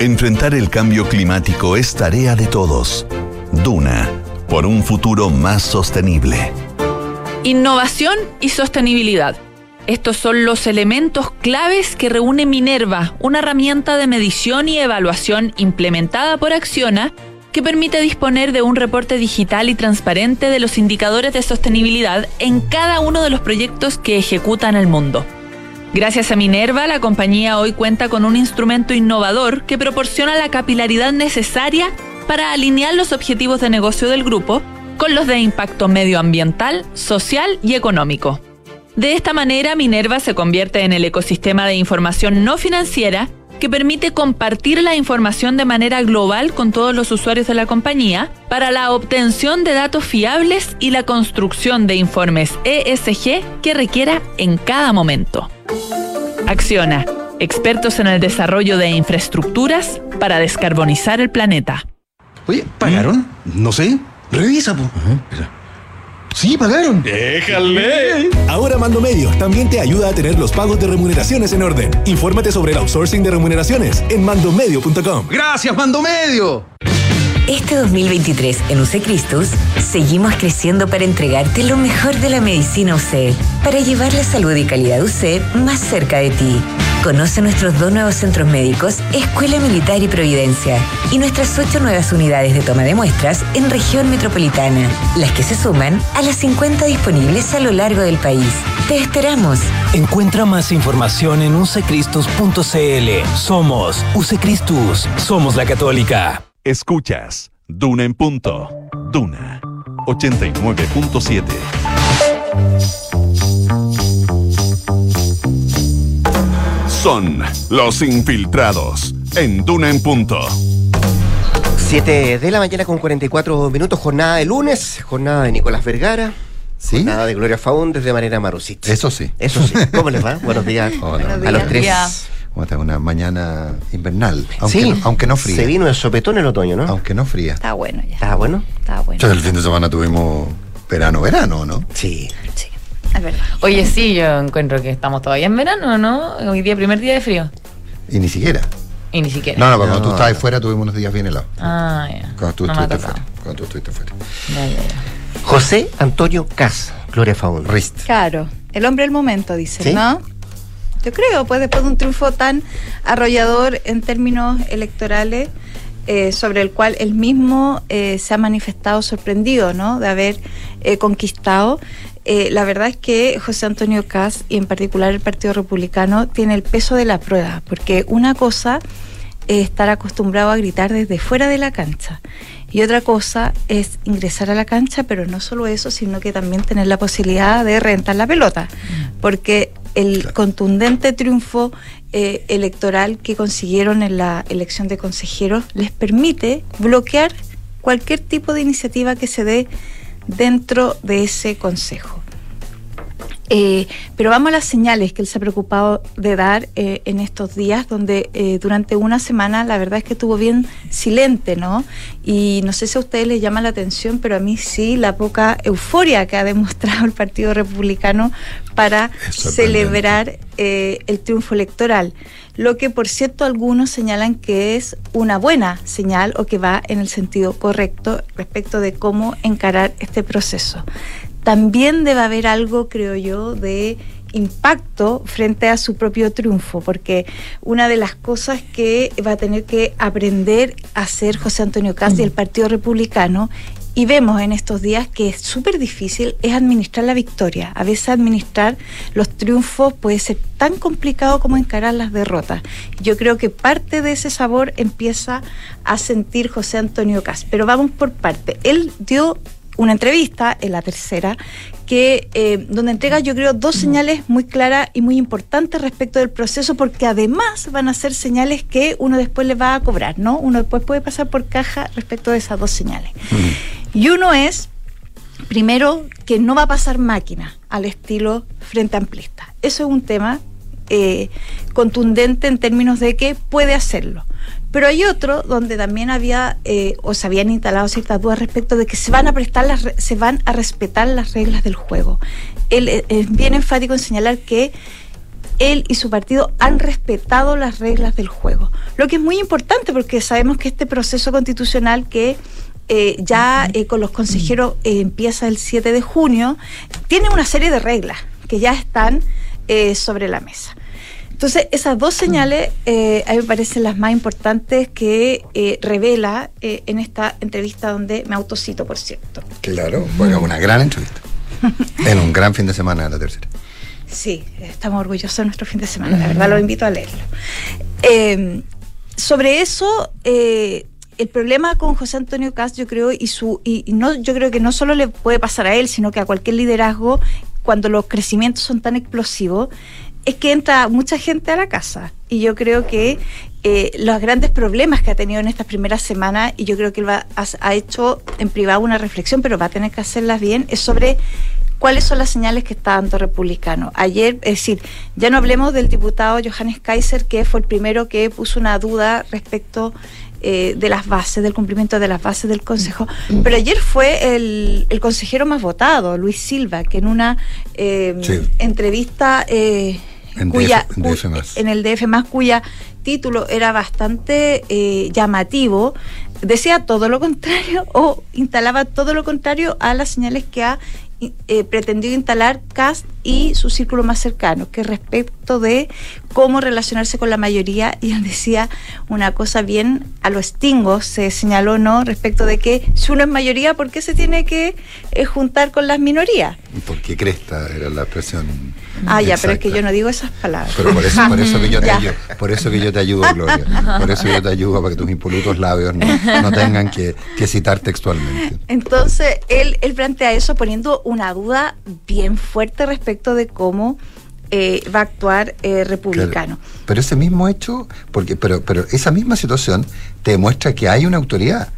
Enfrentar el cambio climático es tarea de todos. Duna, por un futuro más sostenible. Innovación y sostenibilidad. Estos son los elementos claves que reúne Minerva, una herramienta de medición y evaluación implementada por Acciona que permite disponer de un reporte digital y transparente de los indicadores de sostenibilidad en cada uno de los proyectos que ejecuta en el mundo. Gracias a Minerva, la compañía hoy cuenta con un instrumento innovador que proporciona la capilaridad necesaria para alinear los objetivos de negocio del grupo con los de impacto medioambiental, social y económico. De esta manera, Minerva se convierte en el ecosistema de información no financiera que permite compartir la información de manera global con todos los usuarios de la compañía para la obtención de datos fiables y la construcción de informes ESG que requiera en cada momento. Acciona, expertos en el desarrollo de infraestructuras para descarbonizar el planeta. Oye, ¿pagaron? No sé. Revisa, po. Sí, pagaron. ¡Déjale! Ahora Mando Medio también te ayuda a tener los pagos de remuneraciones en orden. Infórmate sobre el outsourcing de remuneraciones en mandomedio.com. Gracias, Mando Medio. Este 2023 en UC Cristus seguimos creciendo para entregarte lo mejor de la medicina UC, para llevar la salud y calidad UC más cerca de ti. Conoce nuestros dos nuevos centros médicos, Escuela Militar y Providencia, y nuestras ocho nuevas unidades de toma de muestras en región metropolitana, las que se suman a las 50 disponibles a lo largo del país. Te esperamos. Encuentra más información en ucecristus.cl. Somos Ucecristus. Somos la Católica. Escuchas Duna en punto. Duna 89.7. Son los infiltrados en Duna en punto. 7 de la mañana con 44 minutos, jornada de lunes, jornada de Nicolás Vergara. ¿Sí? Jornada de Gloria Faúndez de manera Marusit. Eso sí. Eso sí. ¿Cómo les va? <laughs> Buenos días. Hola. A los tres. Una mañana invernal. Aunque, Sí. no, aunque no fría. Se vino el sopetón en otoño, ¿no? Aunque no fría. Está bueno ya. ¿Está bueno? Está bueno. Entonces, el fin de semana tuvimos verano, verano, ¿no? Sí. Es verdad. Oye, sí, yo encuentro que estamos todavía en verano, ¿no? Hoy día, primer día de frío. Y ni siquiera. Y ni siquiera. No, no, cuando tú No. estabas fuera tuvimos unos días bien helados. Ah, ya. Cuando tú No estuviste fuera. Cuando tú estuviste fuera. Ya, ya, ya. José Antonio Cas, Gloria Faúndez. Rist. Claro, el hombre del momento, dice, ¿Sí? ¿no? Yo creo, pues después de un triunfo tan arrollador en términos electorales, eh, sobre el cual él mismo eh, se ha manifestado sorprendido, ¿no? De haber eh, conquistado. La verdad es que José Antonio Cas y en particular el Partido Republicano tiene el peso de la prueba, porque una cosa es estar acostumbrado a gritar desde fuera de la cancha. Y otra cosa es ingresar a la cancha, pero no solo eso, sino que también tener la posibilidad de rentar la pelota. Porque el contundente triunfo eh, electoral que consiguieron en la elección de consejeros les permite bloquear cualquier tipo de iniciativa que se dé dentro de ese consejo. Eh, pero vamos a las señales que él se ha preocupado de dar eh, en estos días, donde eh, durante una semana la verdad es que estuvo bien silente, ¿no? Y no sé si a ustedes les llama la atención, pero a mí sí la poca euforia que ha demostrado el Partido Republicano para celebrar el triunfo electoral. Lo que, por cierto, algunos señalan que es una buena señal o que va en el sentido correcto respecto de cómo encarar este proceso también debe haber algo, creo yo, de impacto frente a su propio triunfo, porque una de las cosas que va a tener que aprender a hacer José Antonio Cast y el Partido Republicano, y vemos en estos días que es súper difícil, es administrar la victoria. A veces administrar los triunfos puede ser tan complicado como encarar las derrotas. Yo creo que parte de ese sabor empieza a sentir José Antonio Cast. Pero vamos por parte. Él dio una entrevista, en la tercera, que eh, donde entrega yo creo dos señales muy claras y muy importantes respecto del proceso, porque además van a ser señales que uno después le va a cobrar, ¿no? Uno después puede pasar por caja respecto de esas dos señales. Y uno es, primero, que no va a pasar máquina al estilo frente amplista. Eso es un tema eh, contundente en términos de que puede hacerlo. Pero hay otro donde también había eh, o se habían instalado ciertas dudas respecto de que se van a prestar las se van a respetar las reglas del juego. Él eh, es bien enfático en señalar que él y su partido han respetado las reglas del juego. Lo que es muy importante porque sabemos que este proceso constitucional que eh, ya eh, con los consejeros empieza el 7 de junio, tiene una serie de reglas que ya están sobre la mesa. Entonces, esas dos señales eh, a mí me parecen las más importantes que eh, revela eh, en esta entrevista donde me autocito, por cierto. Claro, fue una gran entrevista. <laughs> en un gran fin de semana la tercera. Sí, estamos orgullosos de nuestro fin de semana, la verdad lo invito a leerlo. Eh, sobre eso, el problema con José Antonio Cast, yo creo, y su y, y no yo creo que no solo le puede pasar a él, sino que a cualquier liderazgo cuando los crecimientos son tan explosivos, es que entra mucha gente a la casa. Y yo creo que eh, los grandes problemas que ha tenido en estas primeras semanas, y yo creo que él ha, ha hecho en privado una reflexión, pero va a tener que hacerlas bien, es sobre cuáles son las señales que está dando Republicano. Ayer, es decir, ya no hablemos del diputado Johannes Kaiser, que fue el primero que puso una duda respecto eh, de las bases, del cumplimiento de las bases del Consejo. Pero ayer fue el, el consejero más votado, Luis Silva, que en una eh, Sí. entrevista eh, En cuya, DF, en DF más. en el DF más cuya título era bastante eh, llamativo, decía todo lo contrario <laughs> o instalaba todo lo contrario a las señales que ha pretendido instalar Cast y su círculo más cercano, que respecto de cómo relacionarse con la mayoría, <laughs> y él decía una cosa bien a los stingos, se señaló, ¿no? Respecto de que si uno es mayoría, ¿por qué se tiene que eh, juntar con las minorías? Porque cresta era la expresión. Ah, ya, pero es que yo no digo esas palabras. Pero por eso, por eso que yo te <laughs> ayudo, por eso que yo te ayudo, Gloria. Por eso yo te ayudo para que tus impolutos labios no, no tengan que, que citar textualmente. Entonces, él, él plantea eso poniendo una duda bien fuerte respecto de cómo eh, va a actuar eh, republicano. Pero ese mismo hecho, porque, pero, pero esa misma situación te demuestra que hay una autoridad.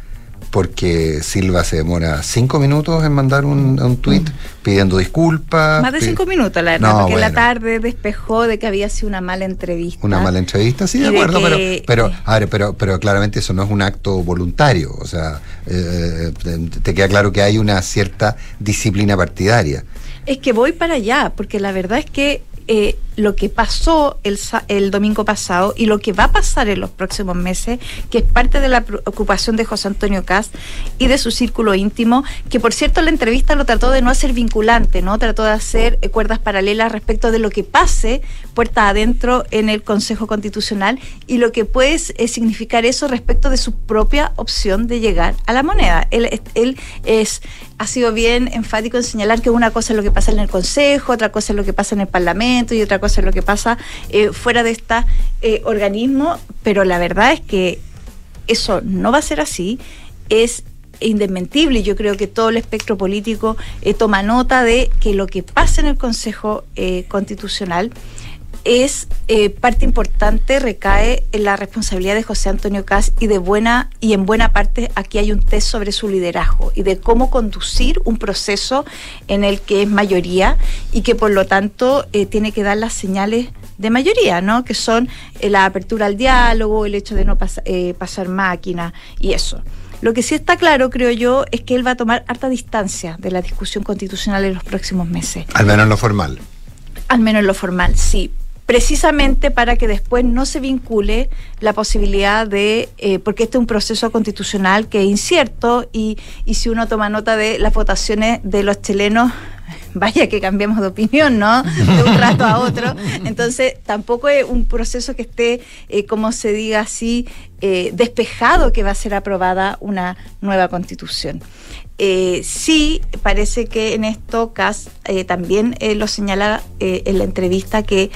Porque Silva se demora cinco minutos en mandar un, un tuit pidiendo disculpas. Más de cinco minutos, la verdad, No, porque la tarde despejó de que había sido una mala entrevista. Una mala entrevista, sí, de acuerdo, que- pero, pero, a ver, pero, pero claramente eso no es un acto voluntario. O sea, eh, te queda claro que hay una cierta disciplina partidaria. Es que voy para allá, porque la verdad es que eh, lo que pasó el, el domingo pasado y lo que va a pasar en los próximos meses, que es parte de la preocupación de José Antonio Cast y de su círculo íntimo, que por cierto la entrevista lo trató de no hacer vinculante, ¿no? Trató de hacer eh, cuerdas paralelas respecto de lo que pase puerta adentro en el Consejo Constitucional y lo que puede eh, significar eso respecto de su propia opción de llegar a la moneda. Él, él es, ha sido bien enfático en señalar que una cosa es lo que pasa en el Consejo, otra cosa es lo que pasa en el Parlamento y otra cosa es lo que pasa eh, fuera de este organismo, pero la verdad es que eso no va a ser así, es indesmentible y yo creo que todo el espectro político eh, toma nota de que lo que pasa en el Consejo eh, Constitucional es eh, parte importante, recae en la responsabilidad de José Antonio Caz y de buena y en buena parte aquí hay un test sobre su liderazgo y de cómo conducir un proceso en el que es mayoría y que por lo tanto eh, tiene que dar las señales de mayoría, ¿no? Que son eh, la apertura al diálogo, el hecho de no pas- pasar máquina y eso. Lo que sí está claro, creo yo, es que él va a tomar harta distancia de la discusión constitucional en los próximos meses. Al menos en lo formal. Al menos en lo formal, sí. Precisamente para que después no se vincule la posibilidad de, eh, porque este es un proceso constitucional que es incierto y, y si uno toma nota de las votaciones de los chilenos, <laughs> vaya que cambiamos de opinión, ¿no? De un rato a otro. Entonces, tampoco es un proceso que esté, eh, como se diga así, eh, despejado que va a ser aprobada una nueva constitución. Sí, parece que en esto Cas también lo señala en la entrevista que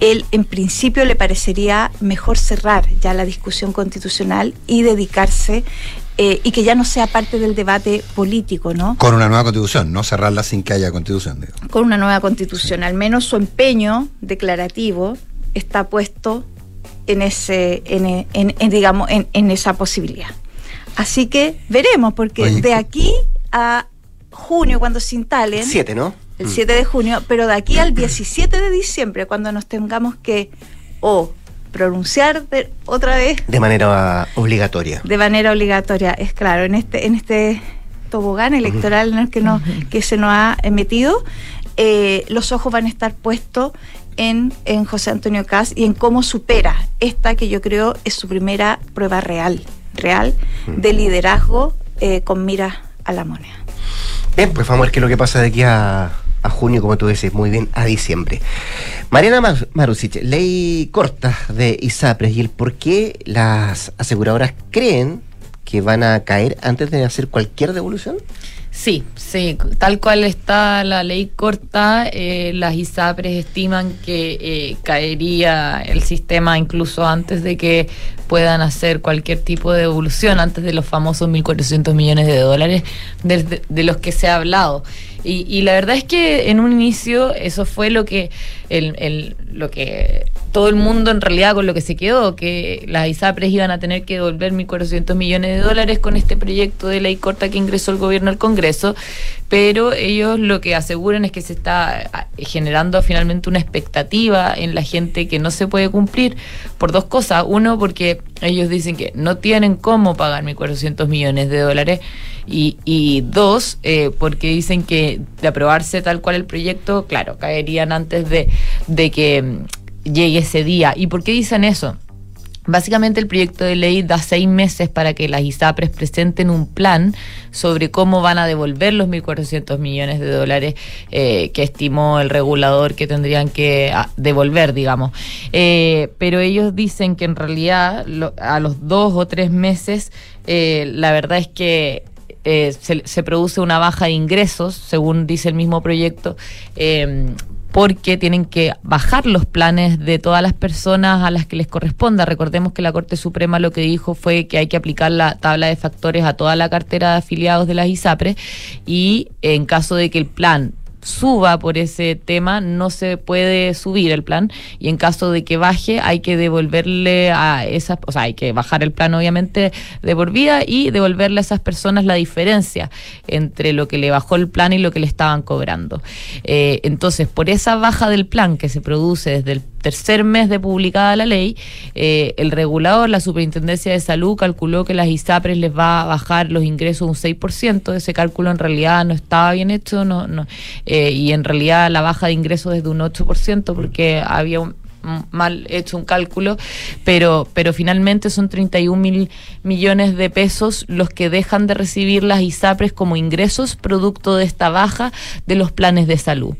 él en principio le parecería mejor cerrar ya la discusión constitucional y dedicarse eh, y que ya no sea parte del debate político, ¿no? Con una nueva constitución, no cerrarla sin que haya constitución. digo. Con una nueva constitución. Al menos su empeño declarativo está puesto en ese, en, en- en, digamos, en, en esa posibilidad. Así que veremos, porque Oye, de aquí a junio, cuando se instalen, Siete, ¿no? El Mm. 7 de junio, pero de aquí al <clears throat> 17 de diciembre, cuando nos tengamos que o pronunciar de- otra vez De manera obligatoria. de manera obligatoria, es claro, en este, en este tobogán electoral en el que, nos, que se nos ha metido, eh, los ojos van a estar puestos en, en José Antonio Caz y en cómo supera esta que yo creo es su primera prueba real, real, de liderazgo eh, con mira a la moneda. Bien, pues vamos a ver qué es lo que pasa de aquí a, a junio, como tú dices, muy bien, a diciembre. Mariana Mar- Marusic, ley corta de ISAPRES y el por qué las aseguradoras creen que van a caer antes de hacer cualquier devolución. Sí, sí, tal cual está la ley corta, eh, las ISAPRES estiman que eh, caería el sistema incluso antes de que puedan hacer cualquier tipo de devolución, antes de los famosos 1.400 millones de dólares de, de los que se ha hablado. Y, y, la verdad es que en un inicio eso fue lo que, el, el, lo que todo el mundo en realidad con lo que se quedó, que las ISAPRES iban a tener que devolver 1.400 millones de dólares con este proyecto de ley corta que ingresó el gobierno al Congreso, pero ellos lo que aseguran es que se está ah, generando finalmente una expectativa en la gente que no se puede cumplir por dos cosas. Uno, porque ellos dicen que no tienen cómo pagar 1.400 millones de dólares y, y dos, eh, porque dicen que de aprobarse tal cual el proyecto, claro, caerían antes de, que mm, llegue ese día. ¿Y por qué dicen eso? Básicamente el proyecto de ley da seis meses para que las ISAPRES presenten un plan sobre cómo van a devolver los 1.400 millones de dólares eh, que estimó el regulador que tendrían que ah, devolver, digamos. Eh, pero ellos dicen que en realidad a los dos o tres meses eh, la verdad es que eh, se, produce una baja de ingresos, según dice el mismo proyecto, eh, porque tienen que bajar los planes de todas las personas a las que les corresponda. Recordemos que la Corte Suprema lo que dijo fue que hay que aplicar la tabla de factores a toda la cartera de afiliados de las ISAPRE y en caso de que el plan suba por ese tema, no se puede subir el plan y en caso de que baje hay que devolverle a esas, o sea, hay que bajar el plan obviamente de por vida y devolverle a esas personas la diferencia entre lo que le bajó el plan y lo que le estaban cobrando. Eh, entonces, por esa baja del plan que se produce desde el tercer mes de publicada la ley, eh, el regulador, la Superintendencia de Salud, calculó que las ISAPRES les va a bajar los ingresos un 6%. Ese cálculo en realidad no estaba bien hecho no, no, eh, y en realidad la baja de ingresos es de un 8% porque había un, mal hecho un cálculo, pero, pero finalmente son 31 mil millones de pesos los que dejan de recibir las ISAPRES como ingresos producto de esta baja de los planes de salud.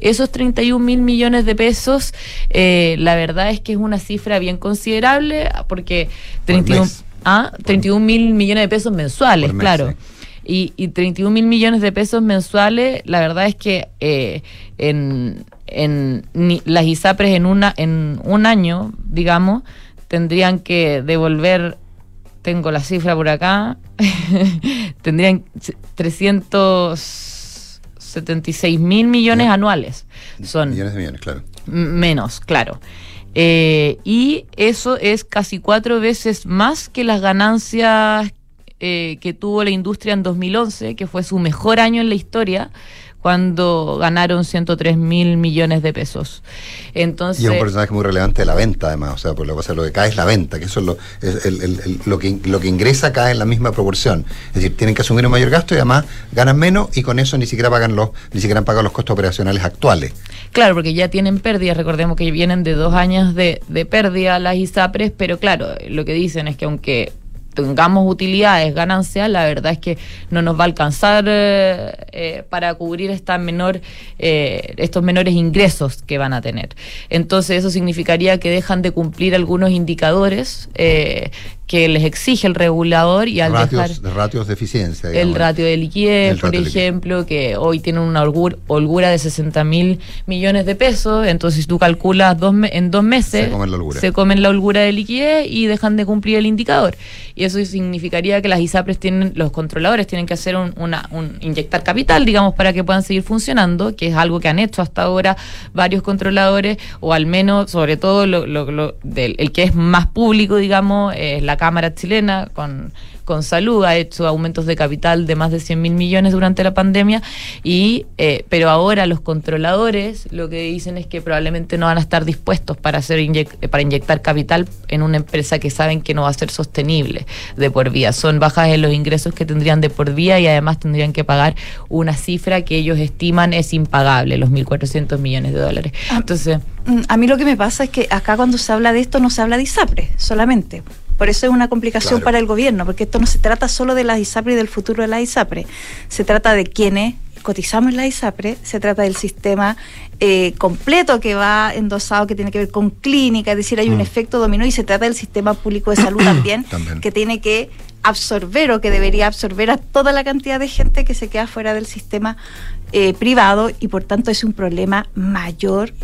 Esos 31 mil millones de pesos, eh, la verdad es que es una cifra bien considerable porque 31 ah, 31 mil millones de pesos mensuales, mes, claro. Y, y 31 mil millones de pesos mensuales, la verdad es que eh, en, en ni, las ISAPRES en, una, en un año, digamos, tendrían que devolver, tengo la cifra por acá, <laughs> tendrían 376 mil millones anuales. Son millones de millones, claro. Menos, claro. Eh, y eso es casi cuatro veces más que las ganancias eh, que tuvo la industria en 2011, que fue su mejor año en la historia, cuando ganaron 103 mil millones de pesos. Entonces, y es un porcentaje muy relevante de la venta, además. O sea, por lo, o sea, lo que cae es la venta, que eso es lo, es el, el, el, lo, que, lo que ingresa cae en la misma proporción. Es decir, tienen que asumir un mayor gasto y además ganan menos y con eso ni siquiera pagan los, ni siquiera pagan los costos operacionales actuales. Claro, porque ya tienen pérdidas, recordemos que vienen de dos años de, de pérdida las ISAPRES, pero claro, lo que dicen es que aunque tengamos utilidades, ganancias, la verdad es que no nos va a alcanzar eh, eh, para cubrir esta menor, eh, estos menores ingresos que van a tener. Entonces eso significaría que dejan de cumplir algunos indicadores que les exige el regulador y al ratios, dejar de ratios de eficiencia. Digamos. El ratio de liquidez, por ejemplo, que hoy tiene una holgura, holgura de 60 mil millones de pesos, entonces tú calculas dos en dos meses, se comen, la holgura. se comen la holgura de liquidez y dejan de cumplir el indicador. Y eso significaría que las ISAPRES tienen, los controladores tienen que hacer un, una, un inyectar capital, digamos, para que puedan seguir funcionando, que es algo que han hecho hasta ahora varios controladores, o al menos, sobre todo, lo, lo, lo del, el que es más público, digamos, es la Cámara chilena con, con salud, ha hecho aumentos de capital de más de 100 mil millones durante la pandemia, y, eh, pero ahora los controladores lo que dicen es que probablemente no van a estar dispuestos para, hacer inyect para inyectar capital en una empresa que saben que no va a ser sostenible de por vía. Son bajas en los ingresos que tendrían de por vía y además tendrían que pagar una cifra que ellos estiman es impagable, los 1.400 millones de dólares. Entonces... A mí lo que me pasa es que acá cuando se habla de esto no se habla de ISAPRE solamente. Por eso es una complicación claro. para el gobierno, porque esto no se trata solo de las ISAPRE y del futuro de las ISAPRE. Se trata de quienes cotizamos en la ISAPRE, se trata del sistema eh, completo que va endosado, que tiene que ver con clínica, es decir, hay mm. un efecto dominó y se trata del sistema público de salud <clears throat> también, también, que tiene que absorber o que debería absorber a toda la cantidad de gente que se queda fuera del sistema eh, privado y por tanto es un problema mayor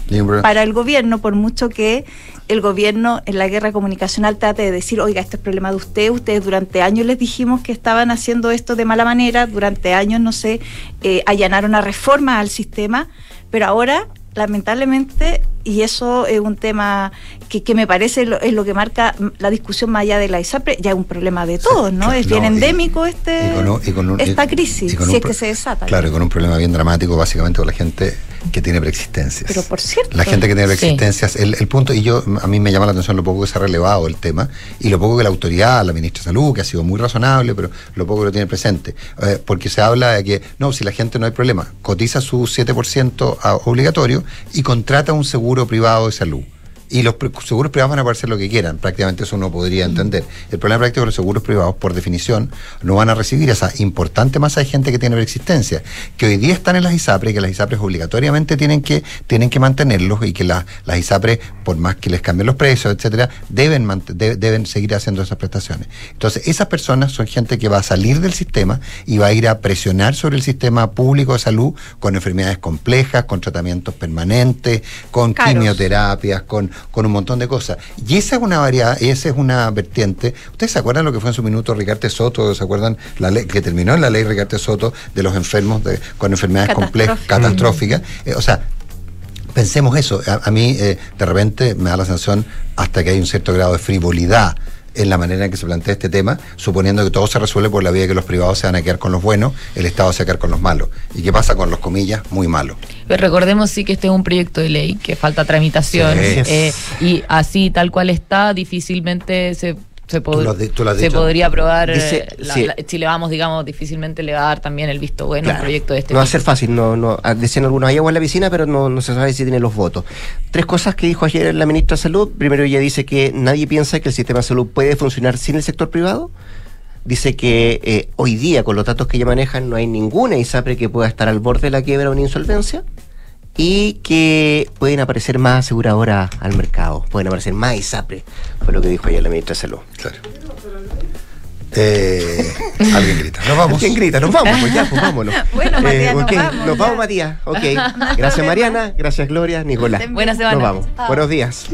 para el gobierno, por mucho que el gobierno en la guerra comunicacional trate de decir, oiga, este es problema de usted, ustedes durante años les dijimos que estaban haciendo esto de mala manera, durante años, no sé, eh, allanaron a reforma al sistema, pero ahora lamentablemente, y eso es un tema que, que me parece lo, es lo que marca la discusión más allá de la ISAPRE, ya es un problema de todos, ¿no? Es bien y- endémico este, y con un- y con un- esta crisis, y con si es pro- que se desata. Claro, y con un problema bien dramático, básicamente, con la gente que tiene preexistencias. Pero por cierto. La gente que tiene Sí. preexistencias, el, el punto, y yo a mí me llama la atención lo poco que se ha relevado el tema, y lo poco que la autoridad, la ministra de Salud, que ha sido muy razonable, pero lo poco que lo tiene presente. Eh, porque se habla de que, no, si la gente no hay problema, cotiza su 7% a- obligatorio y contrata un seguro privado de salud. Y los seguros privados van a poder hacer lo que quieran, prácticamente eso uno podría entender. El problema práctico es que los seguros privados, por definición, no van a recibir esa importante masa de gente que tiene preexistencia, que hoy día están en las ISAPRES y que las ISAPRES obligatoriamente tienen que, tienen que mantenerlos y que la- las ISAPRES, por más que les cambien los precios, etcétera, deben, de- deben seguir haciendo esas prestaciones. Entonces, esas personas son gente que va a salir del sistema y va a ir a presionar sobre el sistema público de salud con enfermedades complejas, con tratamientos permanentes, con Caros. quimioterapias, con, con un montón de cosas. Y esa es una variedad, esa es una vertiente. ¿Ustedes se acuerdan lo que fue en su minuto Ricardo Soto? ¿Se acuerdan la ley que terminó en la ley Ricardo Soto de los enfermos de- con enfermedades complejas, catastróficas? Eh, o sea, pensemos eso. A, a mí, eh, de repente, me da la sensación hasta que hay un cierto grado de frivolidad en la manera en que se plantea este tema, suponiendo que todo se resuelve por la vía que los privados se van a quedar con los buenos, el Estado se va a quedar con los malos. ¿Y qué pasa con los comillas? Muy malos. Pero recordemos sí que este es un proyecto de ley, que falta tramitación, Sí. eh, y así tal cual está, difícilmente se, se, pod- lo lo podría aprobar, Dice- eh, la- sí. la- si le vamos, digamos, difícilmente le va a dar también el visto bueno a un Claro. proyecto de este no va a ser fácil, no, no, ah, decían algunos, hay agua en la piscina, pero no, no se sabe si tiene los votos. Tres cosas que dijo ayer la ministra de Salud. Primero, ella dice que nadie piensa que el sistema de salud puede funcionar sin el sector privado. Dice que eh, hoy día, con los datos que ella manejan, no hay ninguna ISAPRE que pueda estar al borde de la quiebra o una insolvencia. Y que pueden aparecer más aseguradoras al mercado, pueden aparecer más ISAPRE, fue lo que dijo ayer la ministra de Salud. Claro. Eh, <laughs> alguien grita. Nos vamos. ¿Quién grita? Nos vamos, pues ya, pues vámonos. <laughs> Bueno, Matías, nos vamos, Nos ya. vamos, Matías. Ok. <laughs> Gracias. Mariana. Gracias, Gloria. Nicolás. Buena semana. Nos vamos. Buenos días.